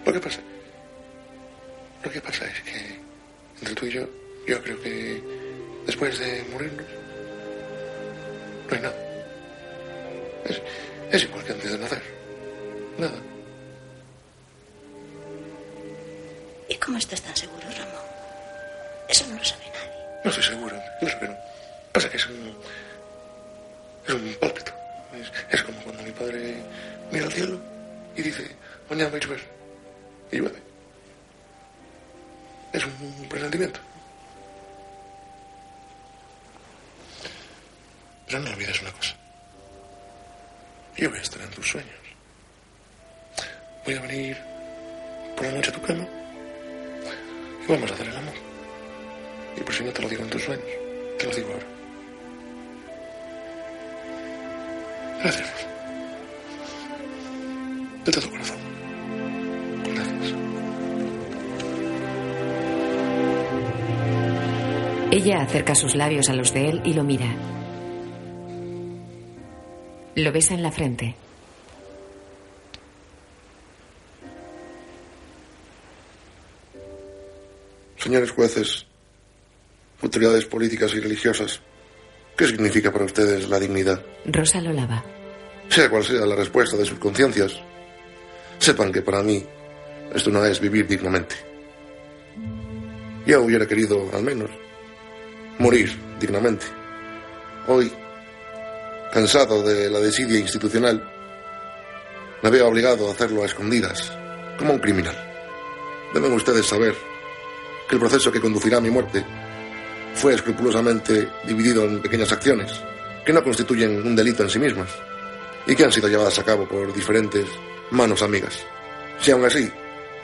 Lo que pasa. Lo que pasa es que entre tú y yo, yo creo que después de morirnos, no hay nada. Es, es igual que antes de nacer. Nada. ¿Y cómo estás tan seguro, Ramón? Eso no lo sabe nadie. No estoy seguro, claro que no. Pasa que es un. Es un pálpito. Es, es como cuando mi padre mira al cielo y dice: Mañana va a llover. Y llueve. Es un presentimiento. Pero no olvides una cosa. Yo voy a estar en tus sueños. Voy a venir por la noche a tu cama y vamos a hacer el amor. Y por si no te lo digo en tus sueños, te lo digo ahora. Gracias. De todo corazón. Ella acerca sus labios a los de él y lo mira. Lo besa en la frente. Señores jueces, autoridades políticas y religiosas, ¿qué significa para ustedes la dignidad? Rosa lo lava. Sea cual sea la respuesta de sus conciencias, sepan que para mí esto no es vivir dignamente. Yo hubiera querido, al menos, morir dignamente. Hoy, cansado de la desidia institucional, me veo obligado a hacerlo a escondidas, como un criminal. Deben ustedes saber que el proceso que conducirá a mi muerte fue escrupulosamente dividido en pequeñas acciones que no constituyen un delito en sí mismas y que han sido llevadas a cabo por diferentes manos amigas. Si aún así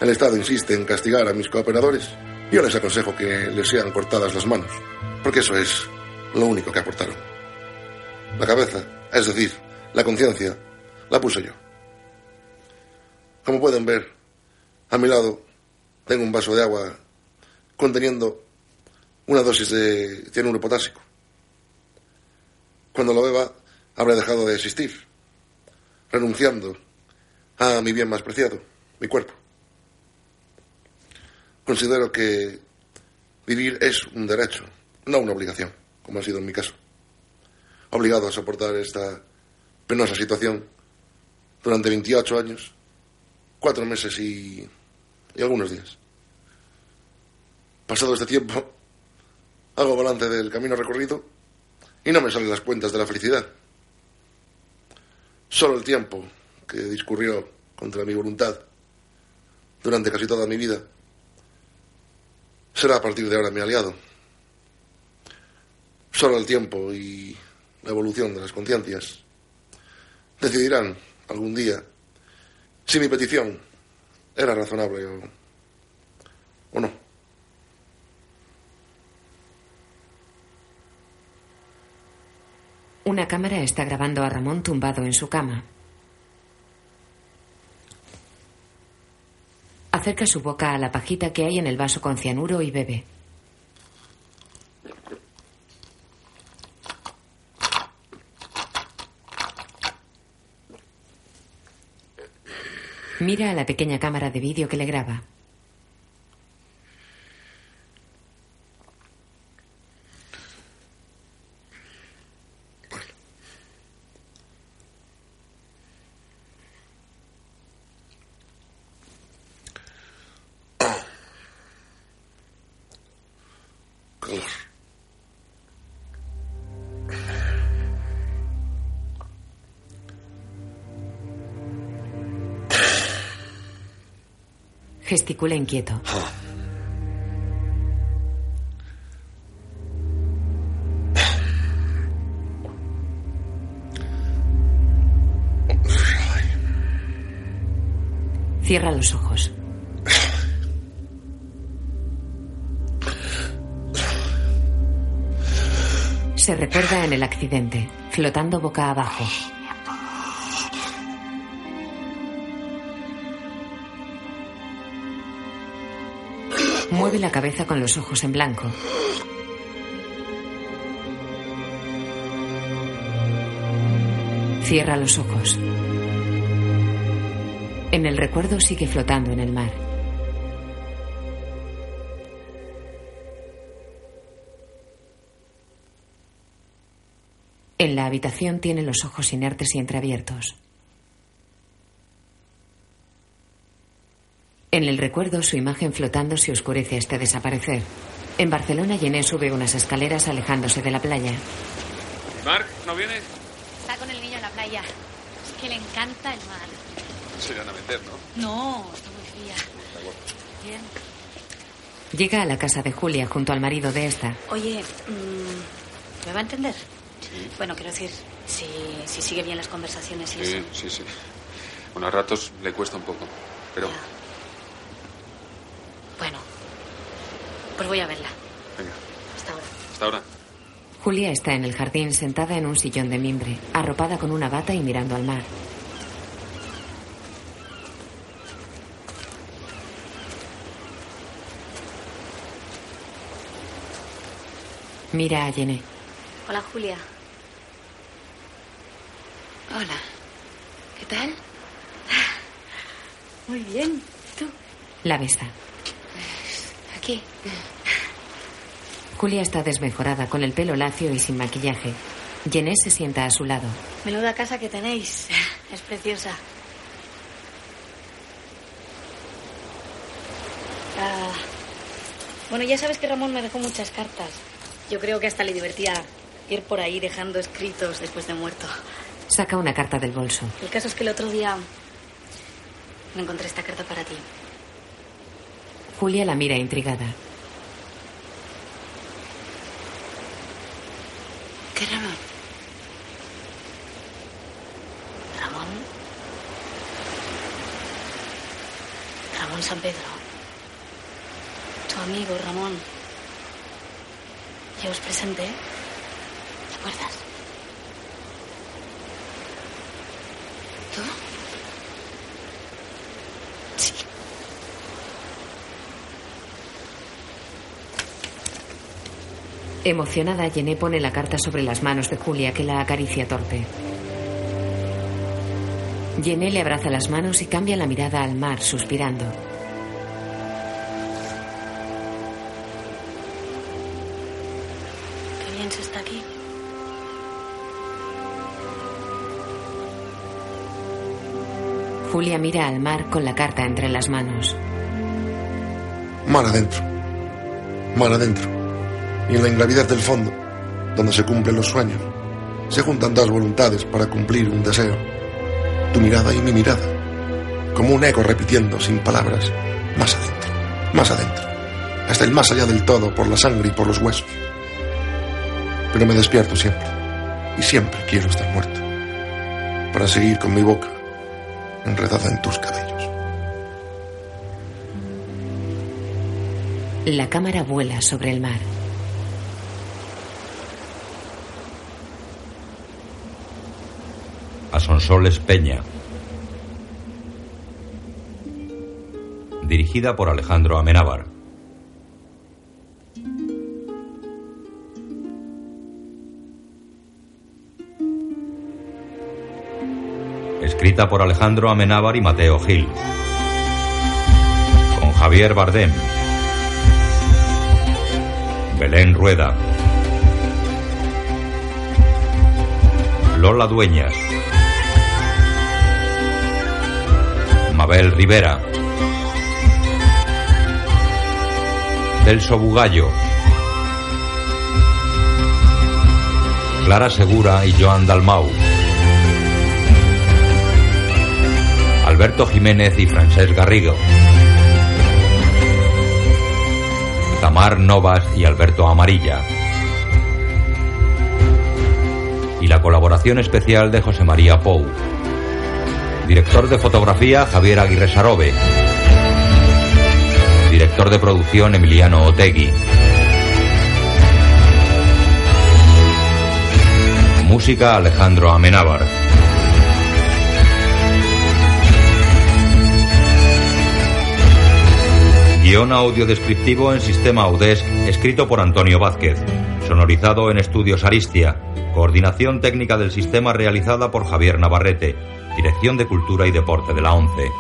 el Estado insiste en castigar a mis cooperadores, yo les aconsejo que les sean cortadas las manos, porque eso es lo único que aportaron. La cabeza, es decir, la conciencia, la puse yo. Como pueden ver, a mi lado tengo un vaso de agua conteniendo una dosis de cianuro potásico. Cuando lo beba, habré dejado de existir, renunciando a mi bien más preciado, mi cuerpo. Considero que vivir es un derecho, no una obligación, como ha sido en mi caso. Obligado a soportar esta penosa situación durante 28 años, cuatro meses y, y algunos días. Pasado este tiempo, [laughs] hago balance del camino recorrido y no me salen las cuentas de la felicidad. Solo el tiempo que discurrió contra mi voluntad durante casi toda mi vida será a partir de ahora mi aliado. Solo el tiempo y la evolución de las conciencias decidirán algún día si mi petición era razonable o, no. Una cámara está grabando a Ramón tumbado en su cama. Acerca su boca a la pajita que hay en el vaso con cianuro y bebe. Mira a la pequeña cámara de vídeo que le graba. Gesticula inquieto. Cierra los ojos. Se recuerda en el accidente, flotando boca abajo. Mueve la cabeza con los ojos en blanco. Cierra los ojos. En el recuerdo sigue flotando en el mar. En la habitación tiene los ojos inertes y entreabiertos. En el recuerdo su imagen flotando se oscurece hasta desaparecer. En Barcelona Jené sube unas escaleras alejándose de la playa. Marc, ¿no viene? Está con el niño en la playa. Es que le encanta el mar. Se irán a meter, ¿no? No, está muy fría. Bien. Llega a la casa de Julia junto al marido de esta. Oye, mm, ¿me va a entender? Bueno, quiero decir, si, si sigue bien las conversaciones y eso. Sí, sí, sí. Bueno, a ratos le cuesta un poco, pero... Bueno, pues voy a verla. Venga, Hasta ahora. hasta ahora. Julia está en el jardín sentada en un sillón de mimbre, arropada con una bata y mirando al mar. Mira a Jené. Hola, Julia. Hola. ¿Qué tal? Muy bien. ¿Tú? La besa. Aquí. Julia está desmejorada, con el pelo lacio y sin maquillaje. Jené se sienta a su lado. Menuda casa que tenéis. Es preciosa. Ah, bueno, ya sabes que Ramón me dejó muchas cartas. Yo creo que hasta le divertía ir por ahí dejando escritos después de muerto. Saca una carta del bolso. El caso es que el otro día me encontré esta carta para ti. Julia la mira intrigada. ¿Qué Ramón? Ramón. Ramón San Pedro. Tu amigo Ramón. Yo os presenté. ¿Te acuerdas? ¿Tú? Emocionada, Jené pone la carta sobre las manos de Julia, que la acaricia torpe. Jené le abraza las manos y cambia la mirada al mar, suspirando. Qué bien se está aquí. Julia mira al mar con la carta entre las manos. Mar adentro. Mar adentro. Y en la ingravidez del fondo, donde se cumplen los sueños, se juntan dos voluntades para cumplir un deseo. Tu mirada y mi mirada. Como un eco repitiendo sin palabras. Más adentro. Más adentro. Hasta el más allá del todo, por la sangre y por los huesos. Pero me despierto siempre. Y siempre quiero estar muerto. Para seguir con mi boca enredada en tus cabellos. La cámara vuela sobre el mar. Sonsoles Peña. Dirigida por Alejandro Amenábar. Escrita por Alejandro Amenábar y Mateo Gil. Con Javier Bardem. Belén Rueda. Lola Dueñas. Mabel Rivera. Celso Bugallo. Clara Segura y Joan Dalmau. Alberto Jiménez y Francesc Garrido. Tamar Novas y Alberto Amarilla. Y la colaboración especial de José María Pou. Director de fotografía Javier Aguirre Sarobe. Director de producción Emiliano Otegui. Música Alejandro Amenábar. Guión audio descriptivo en sistema Audesc, escrito por Antonio Vázquez. Sonorizado en Estudios Aristia. Coordinación técnica del sistema realizada por Javier Navarrete. Dirección de Cultura y Deporte de la ONCE.